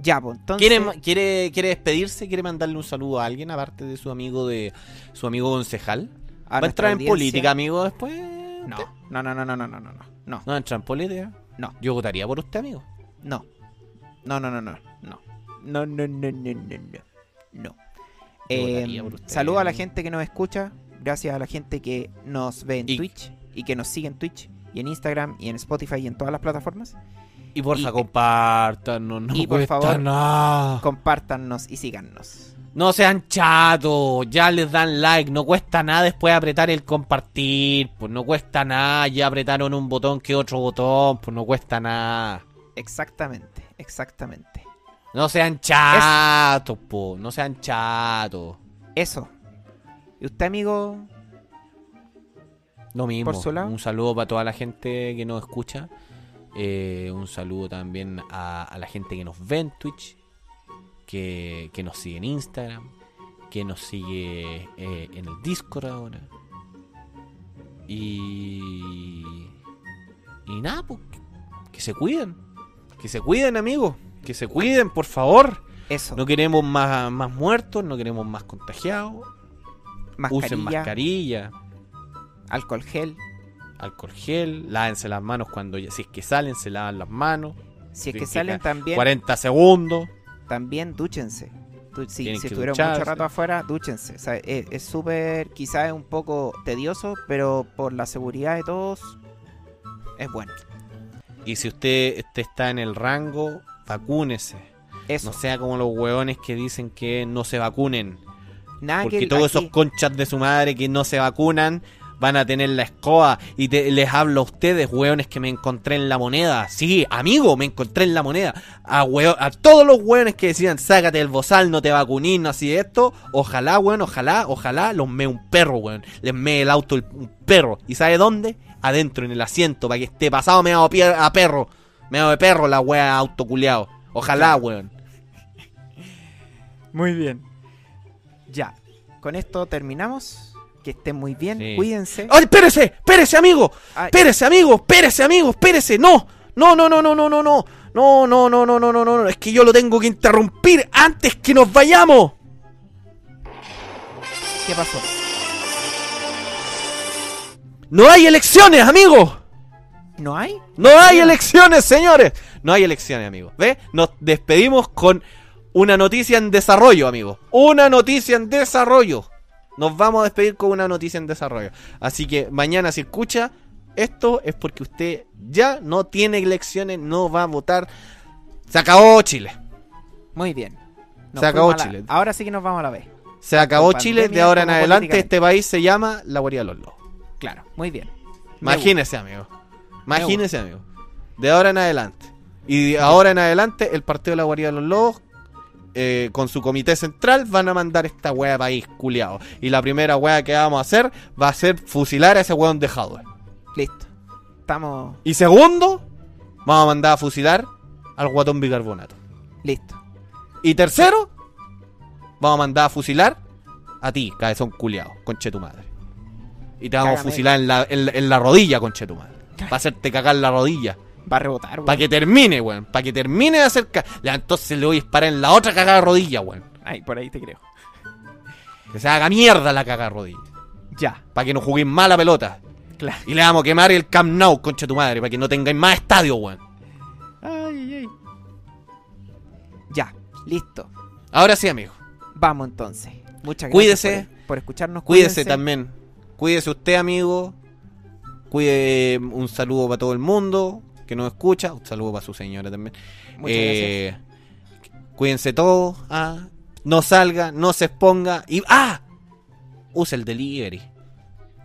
Ya, pues entonces. ¿Quiere, quiere, ¿Quiere despedirse? ¿Quiere mandarle un saludo a alguien aparte de su amigo de su amigo concejal? a ¿Va a entrar en política, amigo, después? No, no, no, no, no, no, no, no. No, ¿No entra en política? No. Yo votaría por usted, amigo. no. No, no, no, no. No. No, no, no, no, no, no. No. Eh, saludo a la gente que nos escucha. Gracias a la gente que nos ve en Y- Twitch y que nos sigue en Twitch y en Instagram y en Spotify y en todas las plataformas. Y porfa, Y- compártanos, no y por cuesta favor, nada. Compártanos y síganos. No sean chatos, ya les dan like, no cuesta nada después apretar el compartir, pues no cuesta nada, ya apretaron un botón que otro botón, pues no cuesta nada. Exactamente, exactamente. No sean chatos, po, no sean chatos. Eso. ¿Y usted, amigo? Lo mismo. Por su lado. Un saludo para toda la gente que nos escucha. Eh, un saludo también a, a la gente que nos ve en Twitch, que, que nos sigue en Instagram, que nos sigue eh, en el Discord ahora. Y. Y nada, pues. Que se cuiden. Que se cuiden, amigos. Que se cuiden, por favor. Eso. No queremos más, más muertos, no queremos más contagiados. Usen mascarilla, mascarilla. alcohol gel. alcohol gel, lávense las manos cuando ya- si es que salen, se lavan las manos. Si es que salen también, 40 segundos. también dúchense. Du- si si estuvieron mucho ducharse. rato afuera, dúchense. O sea, es es súper, quizás es un poco tedioso, pero por la seguridad de todos, es bueno. Y si usted, usted está en el rango, vacúnese. Eso. No sea como los hueones que dicen que no se vacunen. Nada Porque que todos aquí- esos conchas de su madre que no se vacunan van a tener la escoba. Y te- les hablo a ustedes, hueones que me encontré en la moneda. Sí, amigo, me encontré en la moneda. A, hueo- a todos los hueones que decían, sácate el bozal, no te vacunis, no así esto. Ojalá, hueón, ojalá, ojalá los mee un perro, hueón. Les mee el auto el- un perro. ¿Y sabe dónde? Adentro, en el asiento, para que esté pasado pie- a perro. Meado de perro la wea autoculeado. Ojalá, hueón. Muy bien. Ya. Con esto terminamos. Que estén muy bien. Sí. Cuídense. ¡Ay, espérese! ¡Espérese, amigo! Ay, Espérese, amigo, espérese, amigo, espérese. No, no, no, no, no, no, no, no. No, no, no, no, no, no, no, no. Es que yo lo tengo que interrumpir antes que nos vayamos. ¿Qué pasó? No hay elecciones, amigo. ¿No hay? No hay elecciones, señores. No hay elecciones, amigo. ¿Ve? Nos despedimos con una noticia en desarrollo, amigo. Una noticia en desarrollo. Nos vamos a despedir con una noticia en desarrollo. Así que mañana si escucha esto es porque usted ya no tiene elecciones, no va a votar. Se acabó Chile. Muy bien. Nos Se acabó la- Chile. Ahora sí que nos vamos a la vez. Se acabó Con Chile. De ahora en adelante este país se llama la guarida de los lobos. Claro, muy bien. Imagínese, amigo. Imagínese, amigo. De ahora en adelante. Y de ahora en adelante, el partido de la Guardia de los Lobos, eh, con su comité central, van a mandar esta wea país, culiado. Y la primera wea que vamos a hacer va a ser fusilar a ese weón de Hardware. Listo. Estamos. Y segundo, vamos a mandar a fusilar al guatón bicarbonato. Listo. Y tercero, vamos a mandar a fusilar a ti, cabezón culiado, conche tu madre. Y te vamos a fusilar en la, en la- en la rodilla, conche tu madre. Para hacerte cagar la rodilla. Va a rebotar, Para weón. que termine, weón. Para que termine de hacer. entonces le voy a disparar en la otra cagada rodilla, weón. Ay, por ahí te creo. Que se haga mierda la cagada rodilla. Ya. Para que no juguéis más la pelota. Claro. Y le vamos a quemar el Camp Nou, concha tu madre. Para que no tengáis más estadio, weón. Ay, ay. Ya. Listo. Ahora sí, amigo. Vamos entonces. Muchas gracias Cuídese. por, por escucharnos. Cuídese también. Cuídese usted, amigo. Cuide un saludo para todo el mundo que nos escucha. Un saludo para su señora también. Muchas Eh, Cuídense todos. ah, no salga, no se exponga. Y. ¡Ah! Use el delivery.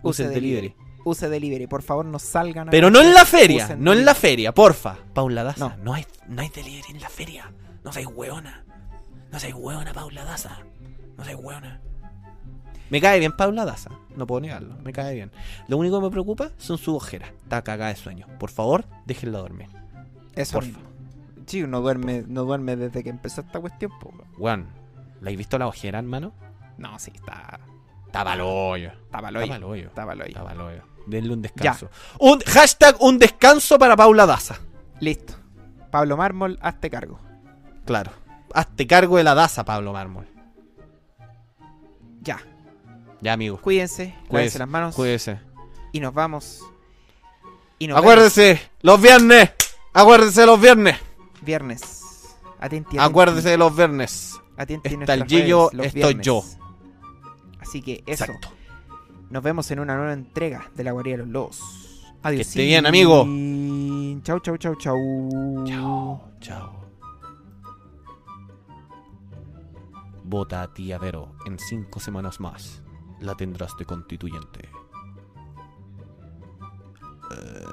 Use, el delivery. Use delivery. Por favor, no salgan. a Pero no en la feria. Usen No en la delivery. feria, porfa. Paula Daza. No. No. hay, no hay delivery en la feria. No seas hueona. No seas hueona, Paula Daza. No seas hueona. Me cae bien Paula Daza. No puedo negarlo. Me cae bien. Lo único que me preocupa son sus ojeras. Está cagada de sueño. Por favor, déjenla dormir. Eso mismo. Sí, no duerme, no duerme desde que empezó esta cuestión, po, weón. ¿la has visto la ojera, hermano? No, sí, está. Está pa'l hoyo. Está pa'l Está hoyo. pa'l hoyo. Está pa'l hoyo. Está pa'l hoyo. Denle un descanso. Un hashtag un descanso para Paula Daza. Listo. Pablo Mármol, hazte cargo. Claro. Hazte cargo de la Daza, Pablo Mármol. Ya. Ya, amigo. Cuídense, Cuídese, las manos Cuídese. y nos vamos. Y nos Acuérdese, los viernes. Acuérdese de los viernes. viernes. Atenti, atenti. Acuérdese de los viernes. Atenti en Está el Gillo, estoy viernes. yo. Así que eso. Exacto. Nos vemos en una nueva entrega de la guarida de los lobos. Adiós. esté bien, amigo. Chau, chau, chau, chau. Chao, chao. Vota a tía Vero en cinco semanas más. La tendrás de constituyente. Eh.